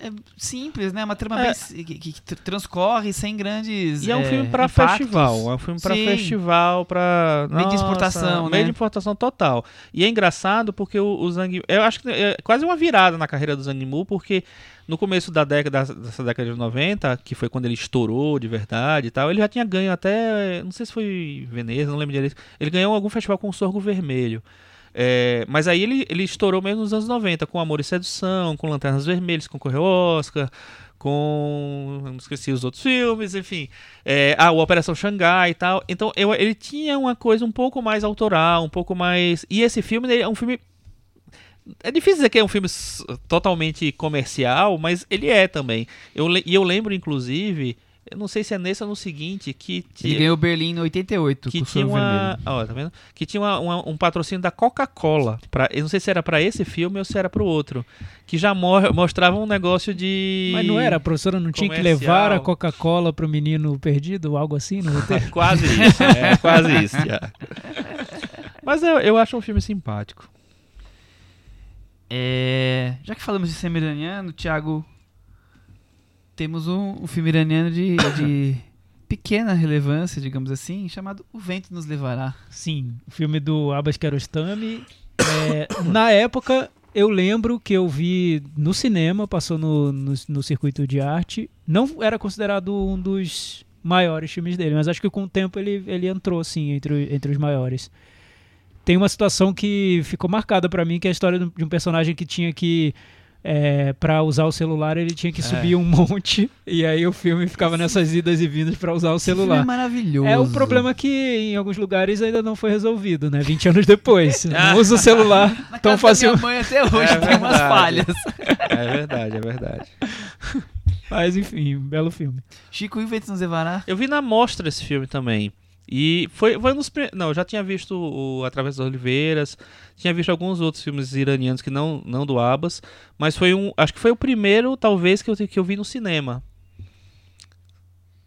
É simples, né? Uma trama É. bem que, que tr- transcorre sem grandes E é um filme pra impactos. festival, é um filme Sim. festival, pra Meio de exportação, meio né? de importação total. E é engraçado porque o, o Zhang, eu acho que é quase uma virada na carreira do Zhang Yimou, porque no começo da década dessa década de 90, que foi quando ele estourou de verdade e tal, ele já tinha ganho até, não sei se foi Veneza, não lembro direito. Ele ganhou algum festival com o Sorgo Vermelho. É, mas aí ele, ele estourou mesmo nos anos 90, com Amor e Sedução, com Lanternas Vermelhas, concorreu ao Oscar, com. Não esqueci os outros filmes, enfim. É, ah, o Operação Xangai e tal. Então eu, ele tinha uma coisa um pouco mais autoral, um pouco mais. E esse filme é um filme. É difícil dizer que é um filme totalmente comercial, mas ele é também. Eu, e eu lembro, inclusive, eu não sei se é nesse ou no seguinte, que. Ele ti- ganhou Berlim em 88 que com o tinha uma, Vermelho. ó, tá vendo? Que tinha uma- uma- um patrocínio da Coca-Cola. pra- Eu não sei se era pra esse filme ou se era pro outro. Que já mo- mostrava um negócio de. Mas não era, a professora não tinha que comercial. levar a Coca-Cola pro menino perdido, algo assim roteiro? quase isso, é, quase isso. já. Mas eu, eu acho um filme simpático. É, já que falamos de cinema iraniano, Thiago, temos um, um filme iraniano de, de pequena relevância, digamos assim, chamado O Vento Nos Levará. Sim, o filme do Abbas Kiarostami. É, na época, eu lembro que eu vi no cinema, passou no, no, no circuito de arte. Não era considerado um dos maiores filmes dele, mas acho que com o tempo ele, ele entrou, sim, entre, entre os maiores. Tem uma situação que ficou marcada pra mim, que é a história de um personagem que tinha que... É, para usar o celular ele tinha que subir um monte e aí o filme ficava nessas idas e vindas pra usar o Esse filme celular. é maravilhoso. É o problema que em alguns lugares ainda não foi resolvido, né? 20 anos depois. Não usa o celular Na tão fácil. minha mãe até hoje É tem umas verdade. falhas. É verdade, é verdade. Mas enfim, belo filme. Chico e o Vento Nos Levará. Eu vi na mostra esse filme também. E foi, foi um dos. Não, eu já tinha visto o Através das Oliveiras, tinha visto alguns outros filmes iranianos que não, não do Abbas, mas foi um. Acho que foi o primeiro, talvez, que eu, que eu vi no cinema.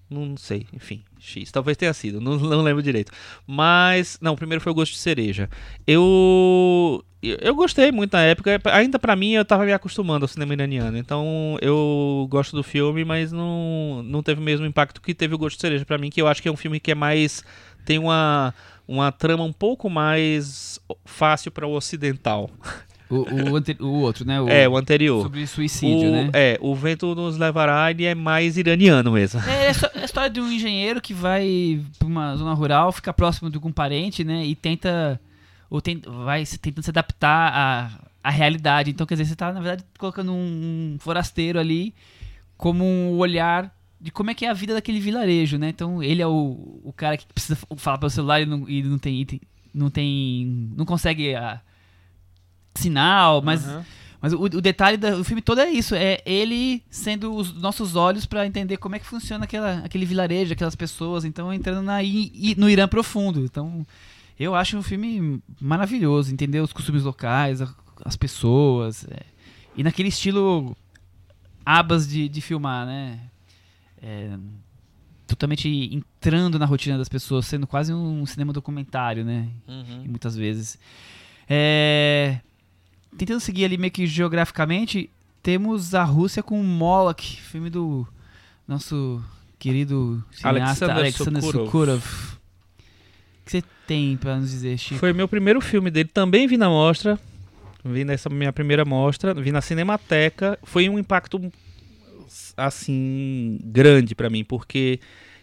Não sei, enfim, X. Talvez tenha sido, não, não lembro direito. Mas. Não, o primeiro foi o Gosto de Cereja. Eu. Eu gostei muito na época. Ainda pra mim, eu tava me acostumando ao cinema iraniano. Então, eu gosto do filme, mas não, não teve o mesmo impacto que teve o Gosto de Cereja pra mim, que eu acho que é um filme que é mais. tem uma, uma trama um pouco mais fácil para o ocidental. O, o, o outro, né? O, é, o anterior. Sobre suicídio, o, né? É, o vento nos levará, ele é mais iraniano mesmo. É, é é a história de um engenheiro que vai pra uma zona rural, fica próximo de algum parente, né? E tenta. Ou tem, vai tentando se adaptar à, à realidade. Então, quer dizer, você tá, na verdade, colocando um, forasteiro ali como um olhar de como é que é a vida daquele vilarejo, né? Então, ele é o, o cara que precisa falar pelo celular e não, e não tem. Não tem. Não consegue a, sinal, mas Aham. mas o, o detalhe do filme todo é isso, é ele sendo os nossos olhos pra entender como é que funciona aquela, aquele vilarejo, aquelas pessoas, então entrando na, no Irã profundo. Então, eu acho um filme maravilhoso, entender os costumes locais, as pessoas, é, e naquele estilo abas de, de filmar, né? É, totalmente entrando na rotina das pessoas, sendo quase um cinema documentário, né? Uhum. muitas vezes. É, Tentando seguir ali meio que geograficamente, temos a Rússia com Moloch, filme do nosso querido cineasta Alexander Alexander Sokurov. Que você tem pra nos dizer, Chico? Foi meu primeiro filme dele. Também vi na mostra. Vi nessa minha primeira mostra. Vi na Cinemateca. Foi um impacto, assim, grande pra mim. Porque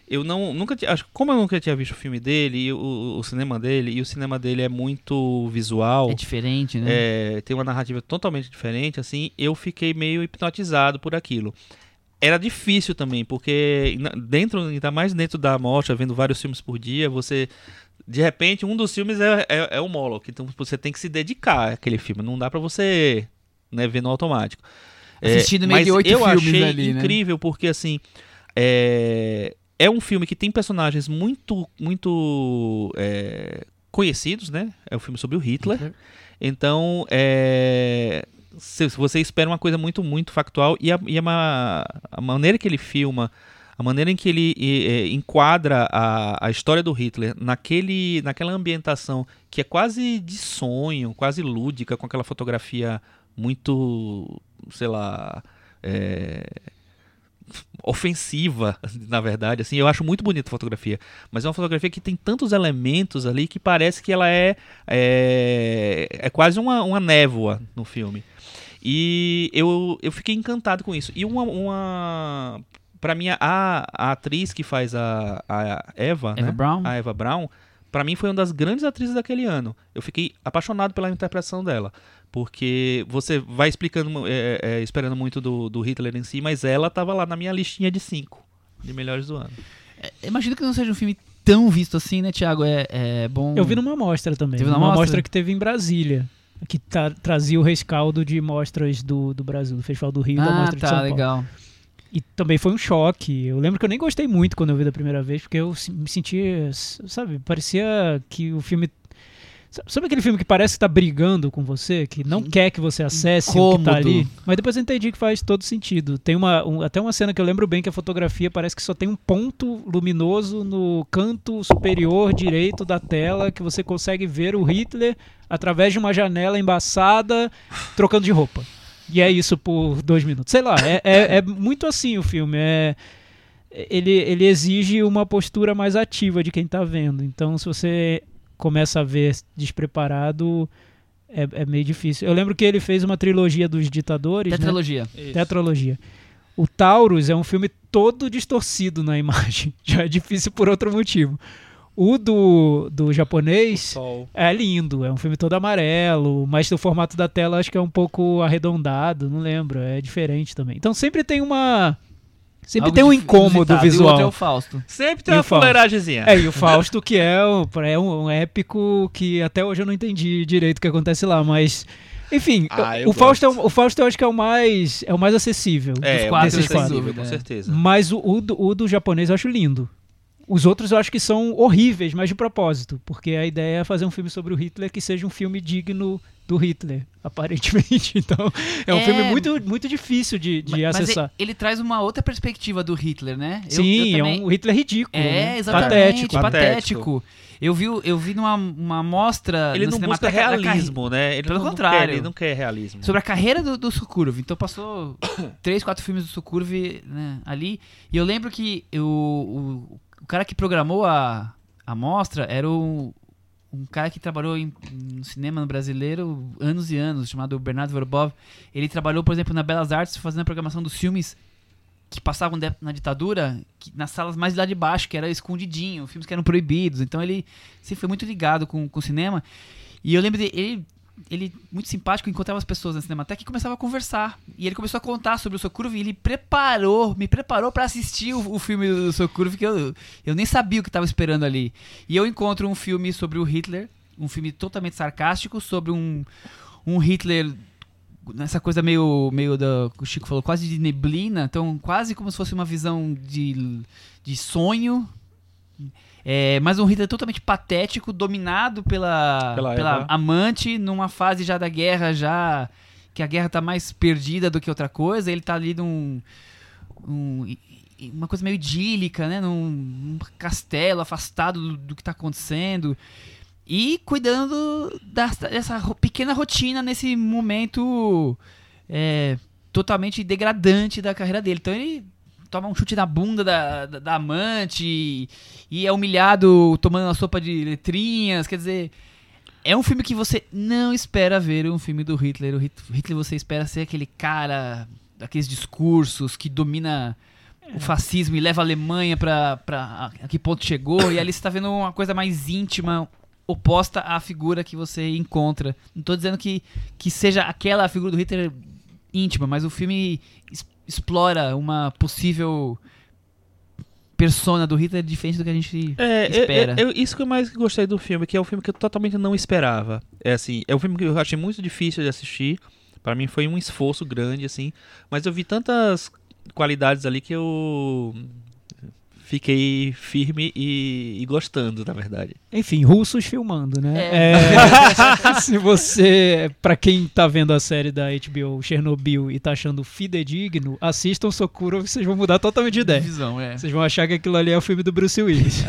eu não nunca acho- Como eu nunca tinha visto o filme dele, o, o cinema dele, e o cinema dele é muito visual... É diferente, né? é, tem uma narrativa totalmente diferente, assim, eu fiquei meio hipnotizado por aquilo. Era difícil também, porque dentro, ainda mais dentro da mostra, vendo vários filmes por dia, você. De repente, um dos filmes é, é, é o Moloch. Então você tem que se dedicar àquele filme. Não dá pra você né, ver no automático. É, Assistir no meio de oito eu filmes achei ali, né? incrível, porque assim. É, é um filme que tem personagens muito, muito é, conhecidos, né? É um filme sobre o Hitler. Então, é, se, você espera uma coisa muito, muito factual e, a, e a, a maneira que ele filma, a maneira em que ele é, enquadra a, a história do Hitler naquele, naquela ambientação que é quase de sonho, quase lúdica, com aquela fotografia muito, sei lá, é, ofensiva, na verdade. Assim, eu acho muito bonita a fotografia, mas é uma fotografia que tem tantos elementos ali que parece que ela é é, é quase uma, uma névoa no filme. E eu, eu fiquei encantado com isso. E uma, uma para mim a, a atriz que faz a, a Eva, Eva né? Brown. a Eva Brown, para mim foi uma das grandes atrizes daquele ano. Eu fiquei apaixonado pela interpretação dela. Porque você vai explicando, é, é, esperando muito do, do Hitler em si, mas ela tava lá na minha listinha de cinco de melhores do ano. Imagino que não seja um filme tão visto assim, né, Thiago? É, é bom. Eu vi numa mostra também. Teve uma numa mostra? mostra que teve em Brasília. Que tra- trazia o rescaldo de mostras do, do Brasil, do Festival do Rio e da Ah, Mostra de São tá, Paulo. legal. E também foi um choque. Eu lembro que eu nem gostei muito quando eu vi da primeira vez, porque eu me sentia, sabe, parecia que o filme. Sabe aquele filme que parece que tá brigando com você, que não quer que você acesse o que Incômodo. tá ali? Mas depois eu entendi que faz todo sentido. Tem uma, um- até uma cena que eu lembro bem que a fotografia parece que só tem um ponto luminoso no canto superior direito da tela que você consegue ver o Hitler através de uma janela embaçada trocando de roupa. E é isso por dois minutos. Sei lá, é, é, é muito assim o filme. É, ele, ele exige uma postura mais ativa de quem tá vendo. Então, se você começa a ver despreparado, é, é meio difícil. Eu lembro que ele fez uma trilogia dos ditadores, né? Tetralogia. Tetralogia. O Taurus é um filme todo distorcido na imagem. Já é difícil por outro motivo. O do, do japonês é lindo, é um filme todo amarelo, mas o formato da tela acho que é um pouco arredondado, não lembro, é diferente também. Então sempre tem uma. Sempre Algo tem um incômodo inusitado. E o outro é visual. o Fausto. Sempre tem E uma fuleiragemzinha. É, e o Fausto, que é, um, é um, épico que até hoje eu não entendi direito o que acontece lá, mas. Enfim, Ah, o, Fausto é, o, Fausto eu acho que é o mais, é o mais acessível. É, Dos quatro, quatro. dúvida, com é. certeza. Mas o, o do, o do japonês eu acho lindo. Os outros eu acho que são horríveis, mas de propósito. Porque a ideia é fazer um filme sobre o Hitler que seja um filme digno do Hitler, aparentemente. Então, é um É. filme muito, muito difícil de, de Mas acessar. ele, ele traz uma outra perspectiva do Hitler, né? Eu- Sim, eu também- é um Hitler ridículo. É, né? exatamente. Patético. Patético. Eu vi, eu vi numa uma mostra Ele não busca da realismo, né? Ele Pelo não, não contrário. quer, ele não quer realismo. sobre a carreira do, do Sukurov. Então passou três, quatro filmes do Sukurov né, ali. E eu lembro que eu, o, o cara que programou a, a mostra era o, um cara que trabalhou em, no cinema brasileiro anos e anos, chamado Bernardo Verbov. Ele trabalhou, por exemplo, na Belas Artes, fazendo a programação dos filmes que passavam de- na ditadura, que- nas salas mais lá de baixo, que era escondidinho, filmes que eram proibidos. Então ele sempre foi muito ligado com, com o cinema. E eu lembro dele, ele, muito simpático, encontrava as pessoas na Cinemateca e começava a conversar. E ele começou a contar sobre o Sokurov e ele preparou, me preparou pra assistir o, o filme do Sokurov, que eu, eu nem sabia o que tava esperando ali. E eu encontro um filme sobre o Hitler, um filme totalmente sarcástico, sobre um, um Hitler nessa coisa meio, meio da, o Chico falou, quase de neblina, então quase como se fosse uma visão de, de sonho. É, mas um Hitler totalmente patético, dominado pela, Pela pela, amante, numa fase já da guerra, já que a guerra tá mais perdida do que outra coisa. Ele tá ali num. um- uma coisa meio idílica, né? Num, num castelo afastado do, do que tá acontecendo. E cuidando da- dessa ro- pequena rotina nesse momento é, totalmente degradante da carreira dele. Então ele toma um chute na bunda da, da, da amante e, e é humilhado tomando uma sopa de letrinhas. Quer dizer, é um filme que você não espera ver um filme do Hitler. O Hit- Hitler você espera ser aquele cara daqueles discursos que domina o fascismo e leva a Alemanha pra, pra a, que ponto chegou. E ali você tá vendo uma coisa mais íntima, oposta à figura que você encontra. Não tô dizendo que, que seja aquela figura do Hitler íntima, mas o filme explora uma possível persona do Hitler diferente do que a gente É, espera. eu- eu- isso que eu mais gostei do filme, que é um filme que eu totalmente não esperava. É assim, é um filme que eu achei muito difícil de assistir. Pra mim foi um esforço grande, assim. Mas eu vi tantas qualidades ali que eu fiquei firme e, e gostando, na verdade. Enfim, russos filmando, né? É. É, se você, pra quem tá vendo a série da HBO Chernobyl e tá achando fidedigno, assistam Sokurov, vocês vão mudar totalmente de ideia. Visão, é. Vocês vão achar que aquilo ali é o filme do Bruce Willis.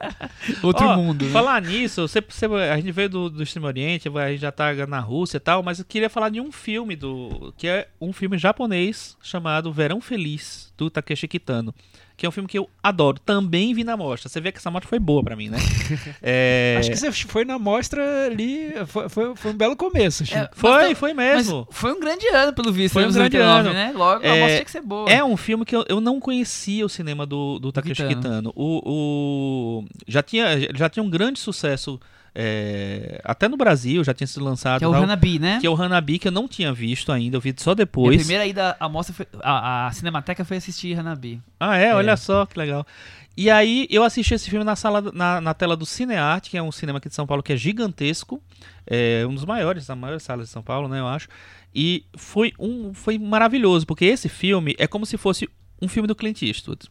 Outro Ó, mundo. né? Falar nisso, você, você- a gente veio do, do Extremo Oriente, a gente já tá na Rússia e tal, mas eu queria falar de um filme do. que é um filme japonês chamado Verão Feliz, do Takeshi Kitano. Que é um filme que eu adoro. Também vi na mostra. Você vê que essa mostra foi boa pra mim, né? É, Acho que você foi na mostra ali, foi, foi, foi um belo começo, Chico. É, Foi, mas- foi Mas mesmo. foi um grande ano, pelo visto, Foi um anos grande 99, ano. né? Logo, a É, mostra tinha que ser boa. É um filme que eu, eu não conhecia o cinema do, do Takeshi Kitano. Kitano. O, o- já, tinha, já tinha um grande sucesso é, até no Brasil, já tinha sido lançado. que é o tal, Hanabi, né? que é o Hanabi, que eu não tinha visto ainda, eu vi só a depois. primeira ida à mostra foi. A, a Cinemateca foi assistir Hanabi. Ah, é? Olha É. só que legal. E aí eu assisti esse filme na sala, na, na tela do Cinearte, que é um cinema aqui de São Paulo que é gigantesco, é um dos maiores, das maiores salas de São Paulo, né, eu acho. E foi um, foi maravilhoso, porque esse filme é como se fosse um filme do Clint Eastwood.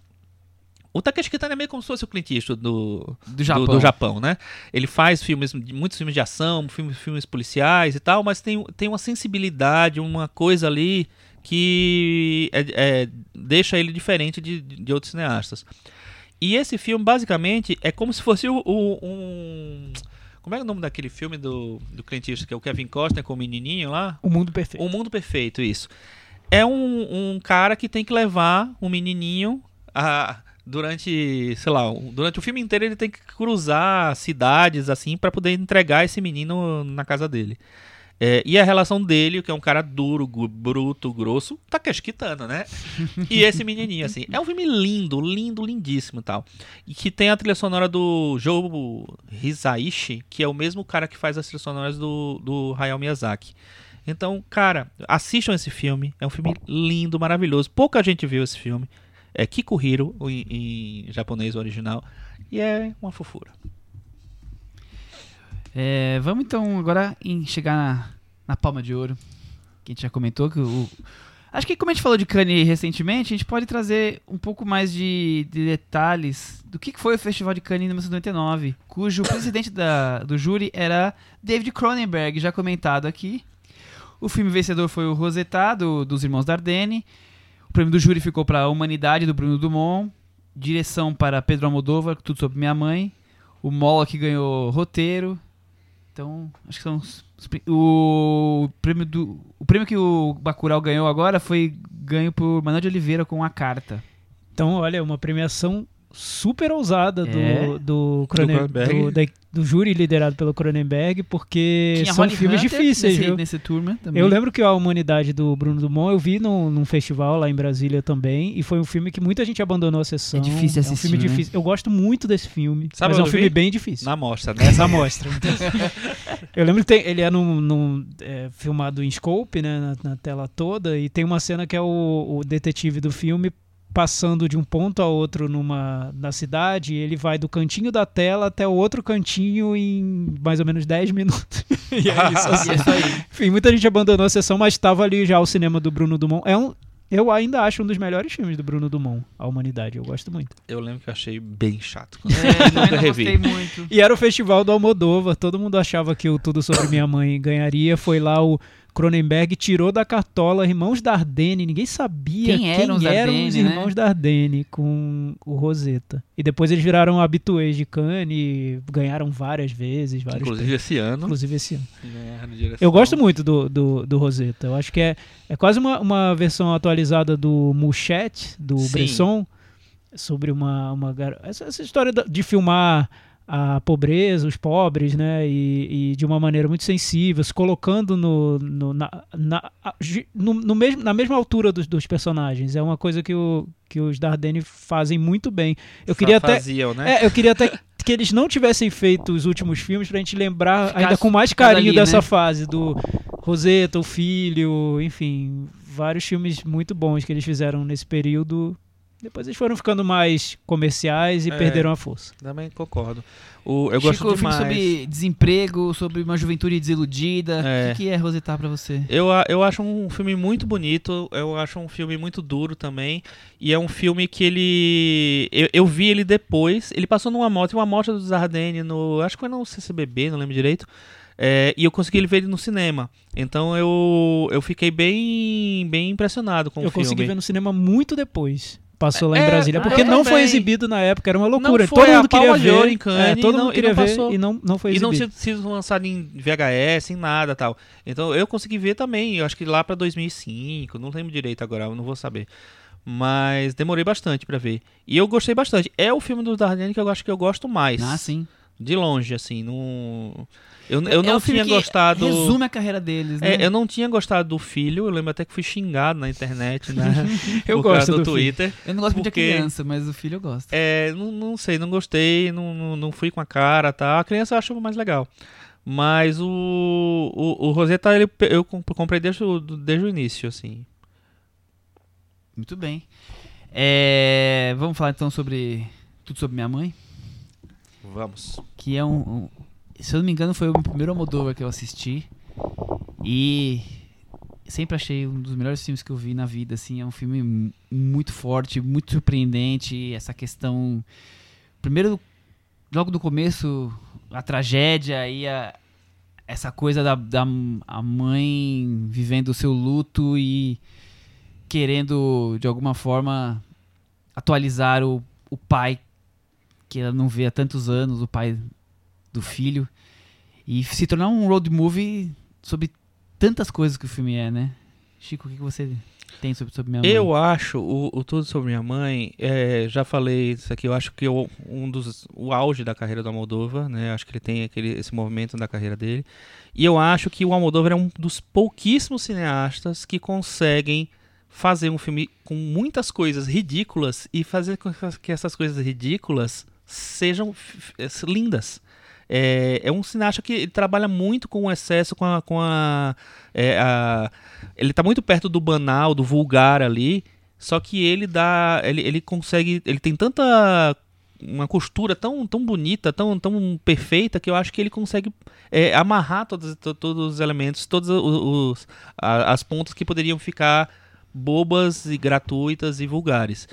O Takeshi Kitano é meio como se fosse o Clint Eastwood do, Do Japão. do, do Japão, né? Ele faz filmes, muitos filmes de ação, filmes, filmes policiais e tal, mas tem, tem uma sensibilidade, uma coisa ali que é- é- deixa ele diferente de, de outros cineastas. E esse filme, basicamente, é como se fosse o, o- um... Como é o nome daquele filme do, do Clint Eastwood, que é o Kevin Costner com o menininho lá? O mundo perfeito. O Mundo Perfeito, isso. É um, um cara que tem que levar um menininho a, durante, sei lá, durante o filme inteiro ele tem que cruzar cidades assim para poder entregar esse menino na casa dele. É, e a relação dele, que é um cara duro, bruto, grosso, tá casquitando, né? E esse menininho, assim. É um filme lindo, lindo, lindíssimo e tal. E que tem a trilha sonora do Joe Hisaishi, que é o mesmo cara que faz as trilhas sonoras do, do Hayao Miyazaki. Então, cara, assistam esse filme. É um filme lindo, maravilhoso. Pouca gente viu esse filme. É Kikuhiro, em, em japonês original. E é uma fofura. É, vamos então agora em chegar na, na palma de ouro. Que a gente já comentou que o. Acho que como a gente falou de Cannes recentemente, a gente pode trazer um pouco mais de, de detalhes do que foi o Festival de Cannes em 1999, cujo presidente da, do júri era David Cronenberg, já comentado aqui. O filme vencedor foi o Rosetta, do, dos Irmãos Dardenne. O prêmio do júri ficou para a Humanidade, do Bruno Dumont. Direção para Pedro Almodóvar, Tudo Sobre Minha Mãe. O Mola que ganhou roteiro. Então, acho que são os, o prêmio do o prêmio que o Bacurau ganhou agora foi ganho por Manuel de Oliveira com a carta. Então, olha, uma premiação super ousada do, É. do, Cronen- Cronenberg. do, da- do júri liderado pelo Cronenberg, porque Tinha são Holly filmes Hunter difíceis, nesse, viu? nesse turma também. Eu lembro que a Humanidade do Bruno Dumont eu vi num, num festival lá em Brasília também, e foi um filme que muita gente abandonou a sessão. É difícil É um assistir, filme né? difícil. Eu gosto muito desse filme, Sabe mas é um filme vi? bem difícil. Na mostra, né? Essa amostra. eu lembro que tem- ele é, num, num, é, filmado em scope, né, na, na tela toda, e tem uma cena que é o, o detetive do filme passando de um ponto a outro numa na cidade, ele vai do cantinho da tela até o outro cantinho em mais ou menos 10 minutos. e é isso. assim. E é isso aí. Enfim, muita gente abandonou a sessão, mas estava ali já o cinema do Bruno Dumont. É um, eu ainda acho um dos melhores filmes do Bruno Dumont, A Humanidade. Eu gosto muito. Eu lembro que eu achei bem chato. É, eu também não revi. gostei muito. E era o festival do Almodóvar. Todo mundo achava que o Tudo Sobre Minha Mãe ganharia. Foi lá o Cronenberg, tirou da cartola Irmãos Dardenne. Ninguém sabia Quem eram os Dardenne, os né? Irmãos Dardenne com o Rosetta. E depois eles viraram habituês de Cannes e ganharam várias vezes, vários Inclusive prêmios. esse ano. Inclusive esse ano. Eu gosto muito do, do, do Rosetta. Eu acho que é, é quase uma, uma versão atualizada do Mouchette, do Sim. Bresson, sobre uma, uma gar- essa, essa história de filmar a pobreza, os pobres, né? E, e de uma maneira muito sensível, se colocando no, no, na, na, no, no mesmo, na mesma altura dos, dos personagens. É uma coisa que, o, que os Dardenne fazem muito bem. Eu queria até. Faziam, né? É, eu queria até que eles não tivessem feito os últimos filmes pra gente lembrar Ficasse ainda com mais carinho ali, dessa né? fase do Rosetta, o filho, enfim, vários filmes muito bons que eles fizeram nesse período. Depois eles foram ficando mais comerciais e É. perderam a força. Também concordo. O, eu Chico, gosto demais. sobre desemprego, sobre uma juventude desiludida. É. O que, que é Rosetta pra você? Eu, eu acho um filme muito bonito, eu acho um filme muito duro também. E é um filme que ele. Eu, eu vi ele depois. Ele passou numa moto, uma moto do Zardenne no. Acho que foi no CCBB, não lembro direito. É, e eu consegui ver ele no cinema. Então eu, eu fiquei bem, bem impressionado com eu o filme. consegui ver no cinema muito depois. Passou lá em É, Brasília, ah, porque não foi exibido na época, era uma loucura. Não foi todo a mundo queria ver, Cannes é, todo e não- mundo e queria não ver passou. e não, não foi E não exibido. tinha sido lançado em VHS, em nada tal. Então eu consegui ver também, eu acho que lá pra 2005, não lembro direito agora, eu não vou saber. Mas demorei bastante pra ver. E eu gostei bastante. É o filme do Dardenne que eu acho que eu gosto mais. Ah, sim. De longe, assim, não. Eu, eu É não um filme tinha gostado. Resume a carreira deles, né? É, eu não tinha gostado do filho, eu lembro até que fui xingado na internet, né? Eu gosto do, do filho. Twitter. Eu não gosto muito de porque- criança, mas o filho eu gosto. É, não, não sei, não gostei, não, não, não fui com a cara, tá? A criança eu acho mais legal. Mas o, o, o Rosetta, ele, eu comp- comprei desde o, desde o início, assim. Muito bem. É, vamos falar então sobre Tudo Sobre Minha Mãe, Vamos. que é um, um- Se eu não me engano, foi o primeiro Almodóvar que eu assisti. E sempre achei um dos melhores filmes que eu vi na vida, assim. É um filme mu- muito forte, muito surpreendente. Essa questão... Primeiro, logo do começo, a tragédia e a, essa coisa da, da a mãe vivendo o seu luto e querendo, de alguma forma, atualizar o, o pai que ela não vê há tantos anos, o pai do filho. E se tornar um road movie sobre tantas coisas que o filme é, né? Chico, o que você tem sobre, sobre minha mãe? Eu acho, o, o Tudo Sobre Minha Mãe, é, já falei isso aqui, eu acho que o, um dos, o auge da carreira do Almodóvar, né? Acho que ele tem aquele, esse movimento da carreira dele. E eu acho que o Almodóvar é um dos pouquíssimos cineastas que conseguem fazer um filme com muitas coisas ridículas e fazer com que essas coisas ridículas sejam f- lindas. É, é um cineasta que ele trabalha muito com o excesso, com a. Com a, é, a- ele está muito perto do banal, do vulgar ali. Só que ele dá. Ele, ele consegue. Ele tem tanta. Uma costura tão, tão bonita, tão, tão perfeita, que eu acho que ele consegue é, amarrar todos, to- todos os elementos, todas os, as pontas que poderiam ficar bobas e gratuitas e vulgares.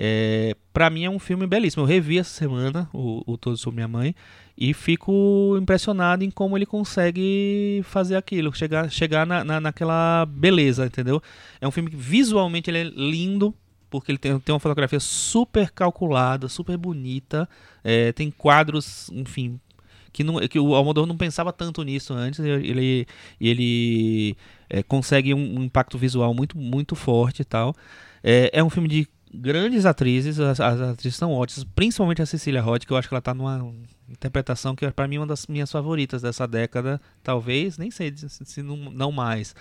É, para mim é um filme belíssimo. Eu revi essa semana o, o Sobre Minha Mãe e fico impressionado em como ele consegue fazer aquilo, chegar, chegar na, na- naquela beleza, entendeu? É um filme que visualmente ele é lindo, porque ele tem, tem uma fotografia super calculada, super bonita, é, tem quadros, enfim, que, não, que o Almodóvar não pensava tanto nisso antes, ele, ele é, consegue um, um impacto visual muito, muito forte e tal. É, é um filme de grandes atrizes, as, as atrizes são ótimas, principalmente a Cecília Roth, que eu acho que ela tá numa interpretação que para mim é uma das minhas favoritas dessa década, talvez, nem sei se, se não, não mais.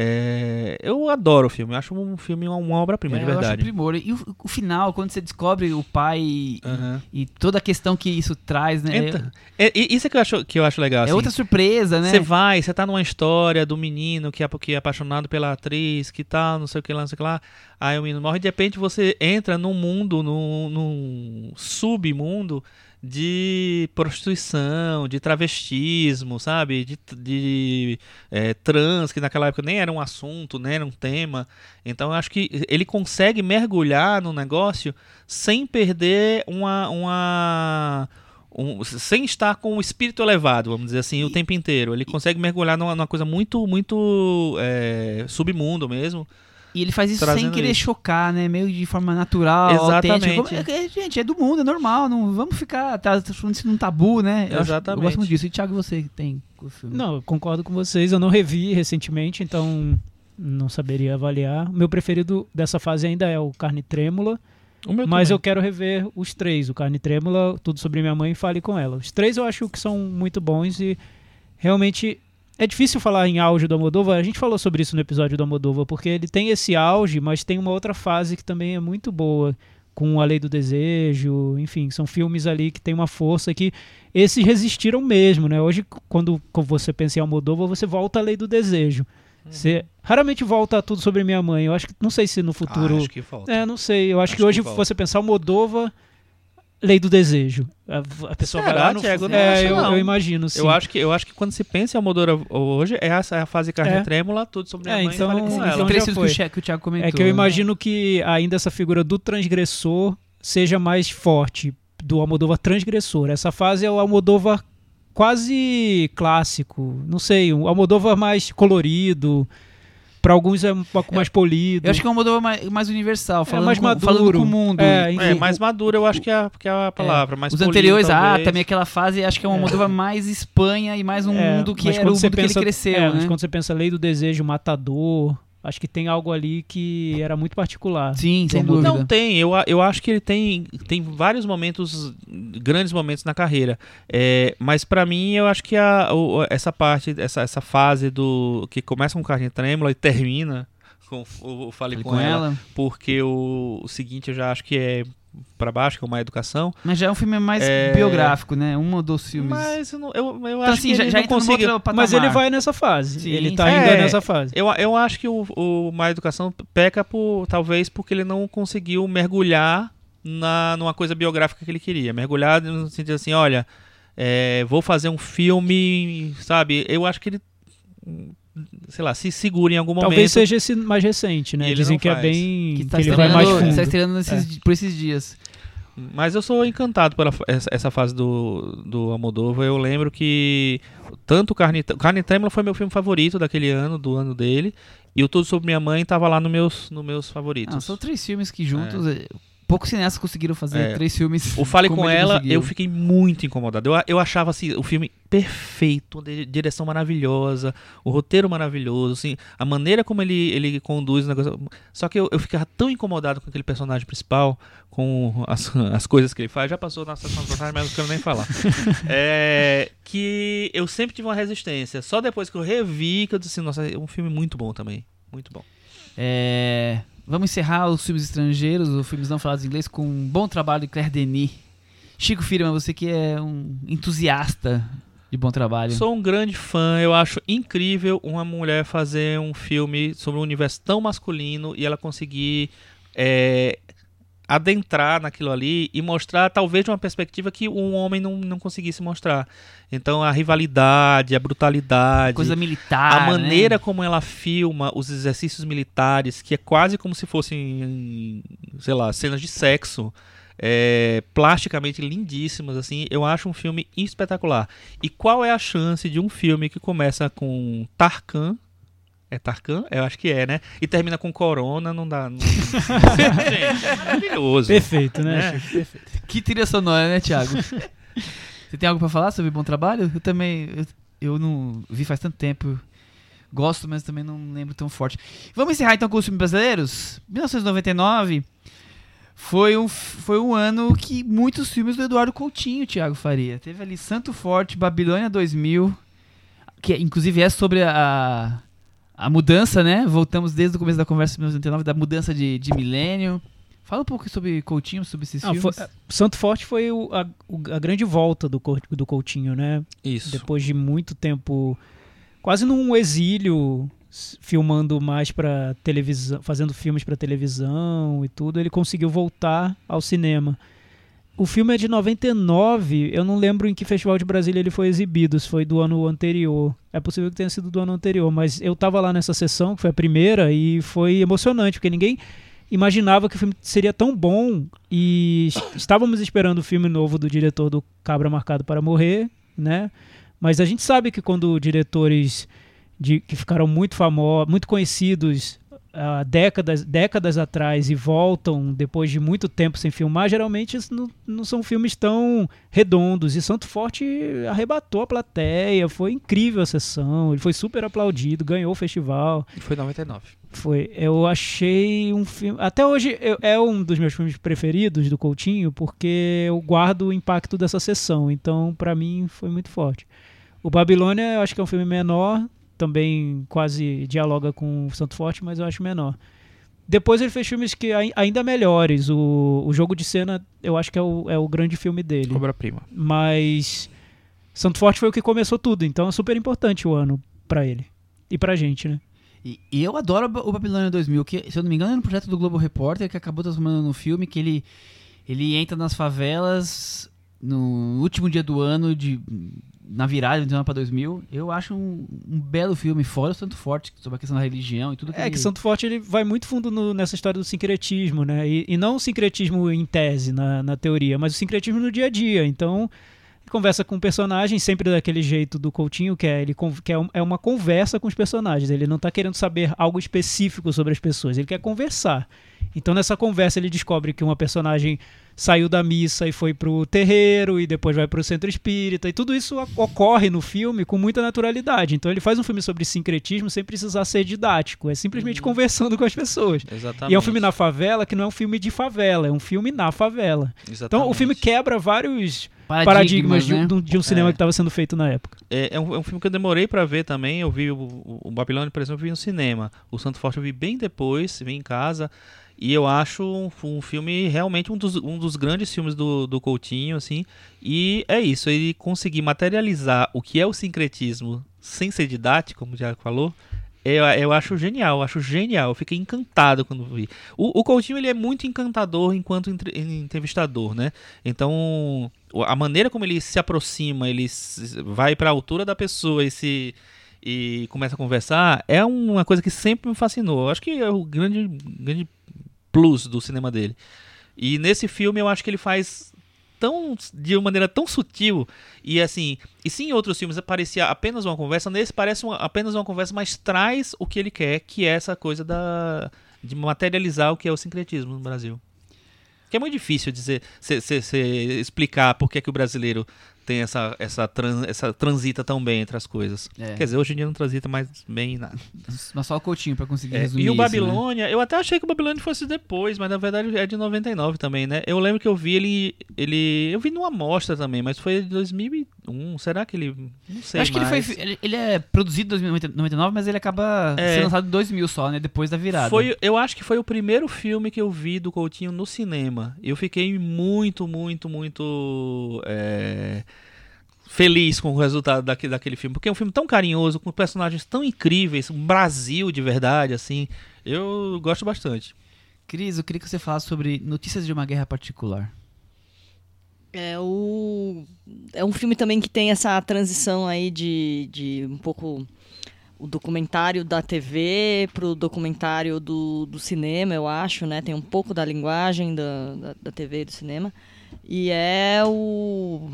É, eu adoro o filme, eu acho um filme uma, obra-prima, É, de eu acho verdade. primor. E o, o final, quando você descobre o pai e, Aham. e toda a questão que isso traz, né? Então, é, isso é que eu acho, que eu acho legal. é assim. outra surpresa, né? Você vai, você tá numa história do menino que é, que é apaixonado pela atriz, que tal, não sei o que lá, não sei o que lá. Aí o menino morre, de repente você entra num mundo, num, num submundo de prostituição, de travestismo, sabe? De, de é, trans, que naquela época nem era um assunto, nem era um tema. Então eu acho que ele consegue mergulhar no negócio sem perder uma. uma um- sem estar com o espírito elevado, vamos dizer assim, o tempo inteiro. Ele consegue mergulhar numa, numa coisa muito, muito é, submundo mesmo. E ele faz isso sem querer isso. chocar, né? Meio de forma natural, Exatamente. autêntica. É- é- gente, é do mundo, é normal. Não, vamos ficar tá, transformando isso num tabu, né? Eu, acho- eu Exatamente. gosto muito disso. E Thiago, você tem com o filme? Não, eu concordo com vocês. Eu não revi recentemente, então não saberia avaliar. O meu preferido dessa fase ainda é o Carne Trêmula, O meu mas eu também. quero rever os três: o Carne Trêmula, Tudo Sobre Minha Mãe e Fale com Ela. Os três eu acho que são muito bons e realmente é difícil falar em auge do Almodóvar. A gente falou sobre isso no episódio do Almodóvar, porque ele tem esse auge, mas tem uma outra fase que também é muito boa. Com A Lei do Desejo, enfim, são filmes ali que tem uma força que esses resistiram mesmo, né? Hoje, quando você pensa em Almodóvar, você volta à Lei do Desejo. Você raramente volta a tudo sobre minha mãe. Eu acho que não sei se no futuro. Ah, acho que falta. É, não sei. Eu acho, Acho que hoje que você pensar Almodóvar, Lei do Desejo. A, a pessoa vai Será, lá no Thiago? É, eu, eu imagino, sim. Eu acho, que, eu acho que quando se pensa em Almodóvar hoje, é a, é a fase carne É. trêmula, tudo sobre É, minha mãe, então- fale com então ela. Filmes que o, que o Thiago comentou. É que eu né? imagino que ainda essa figura do transgressor seja mais forte, do Almodóvar transgressor. Essa fase é o Almodóvar quase clássico, não sei, um Almodóvar mais colorido. Pra alguns é um pouco mais polido. Eu acho que é um modelo mais, mais universal, falando, mais com, maduro. falando com o mundo. É, É, O- mais maduro eu acho que é, a- que é a palavra. mais Os polido, anteriores, ah, talvez. também aquela fase, acho que é uma Moldova mais Espanha e mais um É, mundo que mas era o mundo você que ele pensa- cresceu, é, mas né? quando você pensa Lei do Desejo, Matador, acho que tem algo ali que era muito particular. Sim, sem Não, dúvida. Não tem, eu, eu acho que ele tem, tem vários momentos, grandes momentos na carreira. É, mas pra mim, eu acho que a, o- essa parte, essa, essa fase do que começa com Carne Trêmula e termina com o, o Fale Falei com, ela, porque o, o seguinte eu já acho que é pra baixo, que é uma educação. Mas já é um filme mais É. biográfico, né? Um dos filmes. Mas eu, não- eu, eu então, acho assim, que já, ele já não consegue... Mas ele vai nessa fase. Sim, ele tá É. nessa fase. Eu, eu acho que o, o Má Educação peca por talvez porque ele não conseguiu mergulhar na numa coisa biográfica que ele queria. Mergulhar no sentido assim, olha, é, vou fazer um filme, sabe? Eu acho que ele, sei lá, se segura em algum Talvez momento. seja esse mais recente, né? Dizem que é faz. bem. Que Que, tá ele vai mais estreando, fundo. tá estreando nesses É. por esses dias. Mas eu sou encantado pela essa, essa fase do, do Almodóvar. Eu lembro que tanto Carne, Carne Trêmula foi meu filme favorito daquele ano, do ano dele. E o Tudo Sobre Minha Mãe tava lá nos meus, no meus favoritos. Ah, são três filmes que juntos. é, Poucos cineastas conseguiram fazer É. três filmes. O Fale com ela, conseguiu. eu fiquei muito incomodado. Eu, eu achava assim, o filme perfeito, de- direção maravilhosa, o roteiro maravilhoso, assim, a maneira como ele, ele conduz o negócio. Só que eu, eu ficava tão incomodado com aquele personagem principal, com as, as coisas que ele faz. Já passou na sessão de passagem, mas não quero nem falar. É, que eu sempre tive uma resistência. Só depois que eu revi, que eu disse, nossa, é um filme muito bom também. Muito bom. É, Vamos encerrar os filmes estrangeiros, os filmes não falados em inglês, com um bom trabalho de Claire Denis. Chico Firma, você que é um entusiasta de bom trabalho. Sou um grande fã, eu acho incrível uma mulher fazer um filme sobre um universo tão masculino e ela conseguir é, adentrar naquilo ali e mostrar talvez de uma perspectiva que um homem não, não conseguisse mostrar. Então a rivalidade, a brutalidade, Coisa militar. a maneira né? como ela filma os exercícios militares, que é quase como se fossem, sei lá, cenas de sexo, é, plasticamente lindíssimas, assim, eu acho um filme espetacular. E qual é a chance de um filme que começa com Tarkan, é Tarkan? Eu acho que é, né? E termina com Corona, não dá. Não... Gente, é maravilhoso. Perfeito, né? É. Chico? Perfeito. Que trilha sonora, né, Thiago? você tem algo pra falar sobre bom trabalho? Eu também. Eu, eu não vi faz tanto tempo. Gosto, mas também não lembro tão forte. Vamos encerrar então com os filmes brasileiros? 1999 foi um, foi um ano que muitos filmes do Eduardo Coutinho, Thiago Faria. Teve ali Santo Forte, Babilônia 2000, que inclusive é sobre a, a mudança, né? Voltamos desde o começo da conversa de 1999, da mudança de, de milênio. Fala um pouco sobre Coutinho, sobre esses Não, filmes. foi- Santo Forte foi o- a, a grande volta do, do Coutinho, né? Isso. Depois de muito tempo, quase num exílio, filmando mais para televisão, fazendo filmes para televisão e tudo, ele conseguiu voltar ao cinema. O filme é de 99, eu não lembro em que festival de Brasília ele foi exibido, se foi do ano anterior. É possível que tenha sido do ano anterior, mas eu tava lá nessa sessão, que foi a primeira, e foi emocionante, porque ninguém imaginava que o filme seria tão bom e est- estávamos esperando o filme novo do diretor do Cabra Marcado para Morrer, né? Mas a gente sabe que quando diretores de, que ficaram muito famosos, muito conhecidos há décadas, décadas atrás e voltam depois de muito tempo sem filmar, geralmente não, não são filmes tão redondos. E Santo Forte arrebatou a plateia, foi incrível a sessão, ele foi super aplaudido, ganhou o festival. Foi 99. Foi, eu achei um filme. Até hoje eu- é um dos meus filmes preferidos do Coutinho, porque eu guardo o impacto dessa sessão. Então, pra mim, foi muito forte. O Babilônia, eu acho que é um filme menor, também quase dialoga com o Santo Forte, mas eu acho menor. Depois ele fez filmes que ai- ainda melhores. O, o Jogo de Cena, eu acho que é o, é o grande filme dele. Obra-prima. Mas Santo Forte foi o que começou tudo, então é super importante o ano pra ele. E pra gente, né? E, e eu adoro o Ba- o Babilônia 2000, que, se eu não me engano, é um projeto do Globo Repórter que acabou transformando no filme, que ele, ele entra nas favelas no último dia do ano, de, na virada de 19 para 2000. Eu acho um, um belo filme, fora o Santo Forte, sobre a questão da religião e tudo que É ele- que Santo Forte ele vai muito fundo no- nessa história do sincretismo, né? E, e não o sincretismo em tese, na, na teoria, mas o sincretismo no dia a dia. Então, conversa com o personagem, sempre daquele jeito do Coutinho, que é ele que é, é uma conversa com os personagens. Ele não tá querendo saber algo específico sobre as pessoas, ele quer conversar. Então nessa conversa ele descobre que uma personagem saiu da missa e foi pro terreiro e depois vai pro centro espírita e tudo isso ocorre no filme com muita naturalidade. Então ele faz um filme sobre sincretismo sem precisar ser didático, é simplesmente conversando com as pessoas. Exatamente. E é um filme na favela que não é um filme de favela, é um filme na favela. Então o filme quebra vários paradigmas, de, um- né? de um- de um cinema É. que estava sendo feito na época. É, é um, é um filme que eu demorei pra ver também. Eu vi o, o, o Babilônia, por exemplo, eu vi no cinema. O Santo Forte eu vi bem depois, vi em casa. E eu acho um, um filme realmente um dos, um dos grandes filmes do, do Coutinho, assim. E é isso, ele conseguir materializar o que é o sincretismo sem ser didático, como Diago falou. Eu, eu acho genial, eu acho genial. Eu fiquei encantado quando vi. O, o Coutinho ele é muito encantador enquanto entre- entrevistador, né? Então, a maneira como ele se aproxima, ele vai para a altura da pessoa e se e começa a conversar, é uma coisa que sempre me fascinou. Acho que é o grande, grande plus do cinema dele. E nesse filme eu acho que ele faz tão de uma maneira tão sutil e assim, e se em outros filmes parecia apenas uma conversa, nesse parece uma- apenas uma conversa, mas traz o que ele quer, que é essa coisa da de materializar o que é o sincretismo no Brasil. Que é muito difícil dizer, cê, cê- cê explicar por que, que o brasileiro tem essa, essa, tran- essa transita tão bem entre as coisas. É. Quer dizer, hoje em dia não transita mais bem em nada. Mas só o Coutinho pra conseguir É, resumir e o isso, né? Babilônia, eu até achei que o Babilônia fosse depois, mas na verdade é de 99 também, né? Eu lembro que eu vi ele. ele eu vi numa amostra também, mas foi de 2001. Será que ele. Não sei. Eu acho que ele, mais. foi, ele, ele é produzido em 2099, mas ele acaba É. sendo lançado em 2000 só, né? Depois da virada. Foi, eu acho que foi o primeiro filme que eu vi do Coutinho no cinema. Eu fiquei muito, muito, muito é, feliz com o resultado daquele, daquele filme. Porque é um filme tão carinhoso, com personagens tão incríveis, um Brasil de verdade, assim. Eu gosto bastante. Cris, eu queria que você falasse sobre Notícias de uma Guerra Particular. É, o... é um filme também que tem essa transição aí de, de um pouco o documentário da TV pro documentário do, do cinema, eu acho, né? Tem um pouco da linguagem da, da, da TV e do cinema. E é o...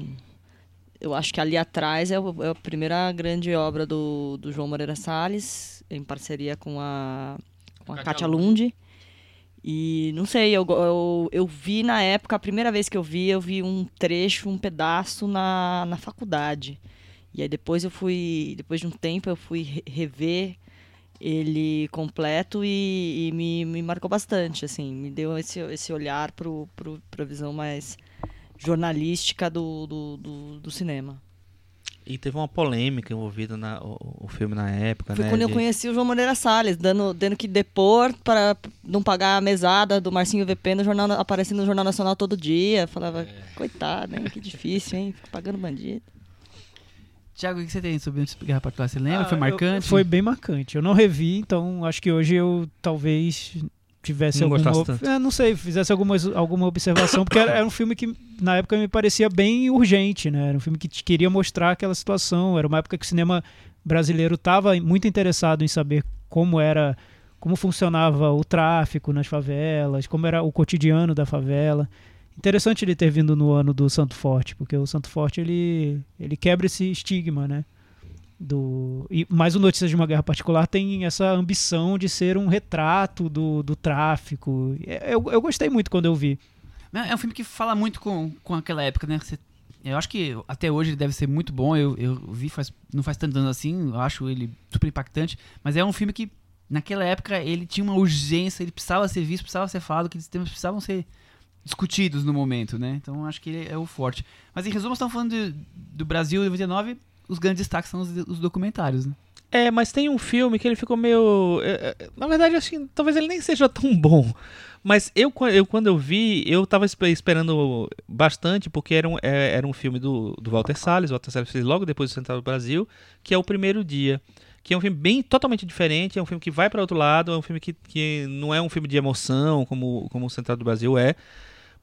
Eu acho que ali atrás é, o- é a primeira grande obra do, do João Moreira Salles, em parceria com a, com a Kátia Lund. E não sei, eu, eu, eu vi na época, a primeira vez que eu vi, eu vi um trecho, um pedaço na, na faculdade. E aí depois eu fui, depois de um tempo, eu fui re- rever ele completo e, e me, me marcou bastante, assim, me deu esse, esse olhar pro, pro, pra visão mais jornalística do, do, do, do cinema. E teve uma polêmica envolvida na o, o filme na época, Foi né? quando eu de- conheci o João Moreira Salles, dando, tendo que depor para não pagar a mesada do Marcinho VP no jornal, aparecendo no Jornal Nacional todo dia. Falava, É. coitado, hein? Que difícil, hein? Fica pagando bandido. Tiago, o que você tem sobre de Guerra Particular? Você lembra? Ah, Foi eu- marcante? foi bem marcante. Eu não revi, então acho que hoje eu talvez tivesse Não alguma. É, não sei, fizesse alguma, alguma observação, porque era, era um filme que na época me parecia bem urgente, né? Era um filme que te queria mostrar aquela situação. Era uma época que o cinema brasileiro estava muito interessado em saber como era. Como funcionava o tráfico nas favelas, como era o cotidiano da favela. Interessante ele ter vindo no ano do Santo Forte, porque o Santo Forte ele, ele quebra esse estigma, né? Do, e, mas o Notícias de uma Guerra Particular tem essa ambição de ser um retrato do, do tráfico. É, Eu, eu gostei muito quando eu vi. É um filme que fala muito com, com aquela época, né? Você- eu acho que até hoje ele deve ser muito bom. Eu, eu vi faz, não faz tantos anos assim, eu acho ele super impactante. Mas é um filme que, naquela época, ele tinha uma urgência, ele precisava ser visto, precisava ser falado, que esses temas precisavam ser discutidos no momento, né? Então acho que ele é o forte. Mas em resumo, estamos falando de- do Brasil 99, os grandes destaques são os, os documentários, né? É, mas tem um filme que ele ficou meio. é, é, Na verdade, assim, talvez ele nem seja tão bom. Mas eu, eu quando eu vi, eu tava espe- esperando bastante, porque era um, é, era um filme do, do Walter Salles, o Walter Salles fez logo depois do Central do Brasil, que é o primeiro dia. Que é um filme bem totalmente diferente, é um filme que vai para outro lado, é um filme que, que não é um filme de emoção, como, como o Central do Brasil é.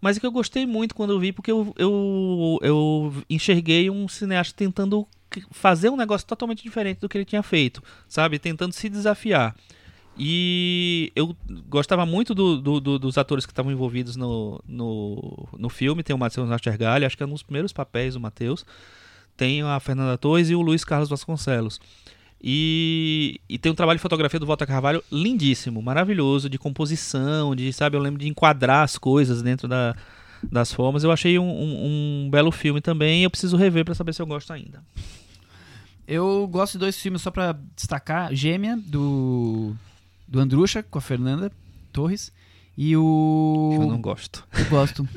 Mas é que eu gostei muito quando eu vi, porque eu, eu, eu enxerguei um cineasta tentando fazer um negócio totalmente diferente do que ele tinha feito, sabe? Tentando se desafiar. E eu gostava muito do- do- do- dos atores que estavam envolvidos no, no, no filme. Tem o Matheus Nastergalli, acho que é um dos primeiros papéis do Matheus. Tem a Fernanda Torres e o Luiz Carlos Vasconcelos. E, e tem um trabalho de fotografia do Walter Carvalho lindíssimo, maravilhoso, de composição, de, sabe, eu lembro de enquadrar as coisas dentro da, das formas. Eu achei um, um- um belo filme também eu preciso rever pra saber se eu gosto ainda. Eu gosto de dois filmes só pra destacar: Gêmea, do, do Andrucha, com a Fernanda Torres. E o. Eu não gosto. Eu gosto.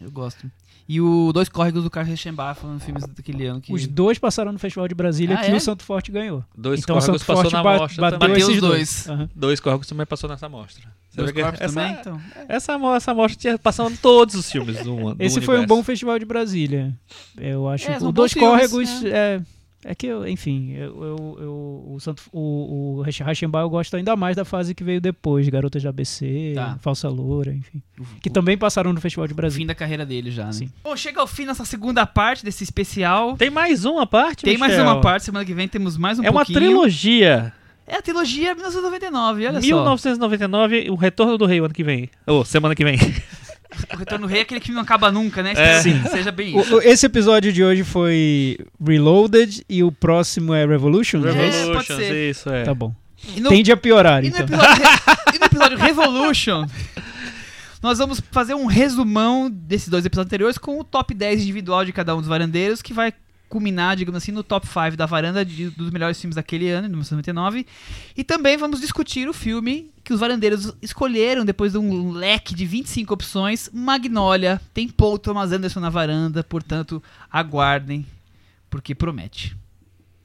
Eu gosto. E o Dois Córregos do Carlos Reichenbach, foram filmes daquele ano que. Os dois passaram no Festival de Brasília Ah, que é? o Santo Forte ganhou. Dois então córregos passou Forte na mostra bateu também. Bateu esses os dois. dois. Dois córregos também passou nessa mostra. Você Dois Corpos essa, também, então. essa, mo- essa mostra tinha passando em todos os filmes do. Esse foi um bom festival de Brasília. Eu acho É, o Dois Córregos é. É que, eu, enfim, eu, eu, eu- o, Santo, o, o Reichenbach eu gosto ainda mais da fase que veio depois, Garotas de ABC, Tá. Falsa Loura, enfim. Que O- também passaram no Festival de o Brasília. fim da carreira dele já, né? Sim. Bom, chega ao fim nossa segunda parte desse especial. Tem mais uma parte, Tem mais Michel? uma parte, semana que vem temos mais um É uma pouquinho. trilogia. É a trilogia 1999, olha 1999, o Retorno do Rei, o ano que vem. Ou, semana que vem. O Retorno Rei é aquele que não acaba nunca, né? É. Que Seja bem isso. O- esse episódio de hoje foi Reloaded e o próximo é Revolution? É, é isso? pode ser. isso, é. Tá bom. No, Tende a piorar, e no então. episódio, Re- e no episódio Revolution, nós vamos fazer um resumão desses dois episódios anteriores com o top 10 individual de cada um dos varandeiros, que vai culminar, digamos assim, no top 5 da varanda de- dos melhores filmes daquele ano, de 1999. E também vamos discutir o filme que os varandeiros escolheram depois de um leque de 25 opções, Magnolia. Tem Paul Thomas Anderson na varanda, portanto, aguardem, porque promete.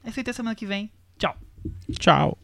É isso aí até semana que vem. Tchau. Tchau.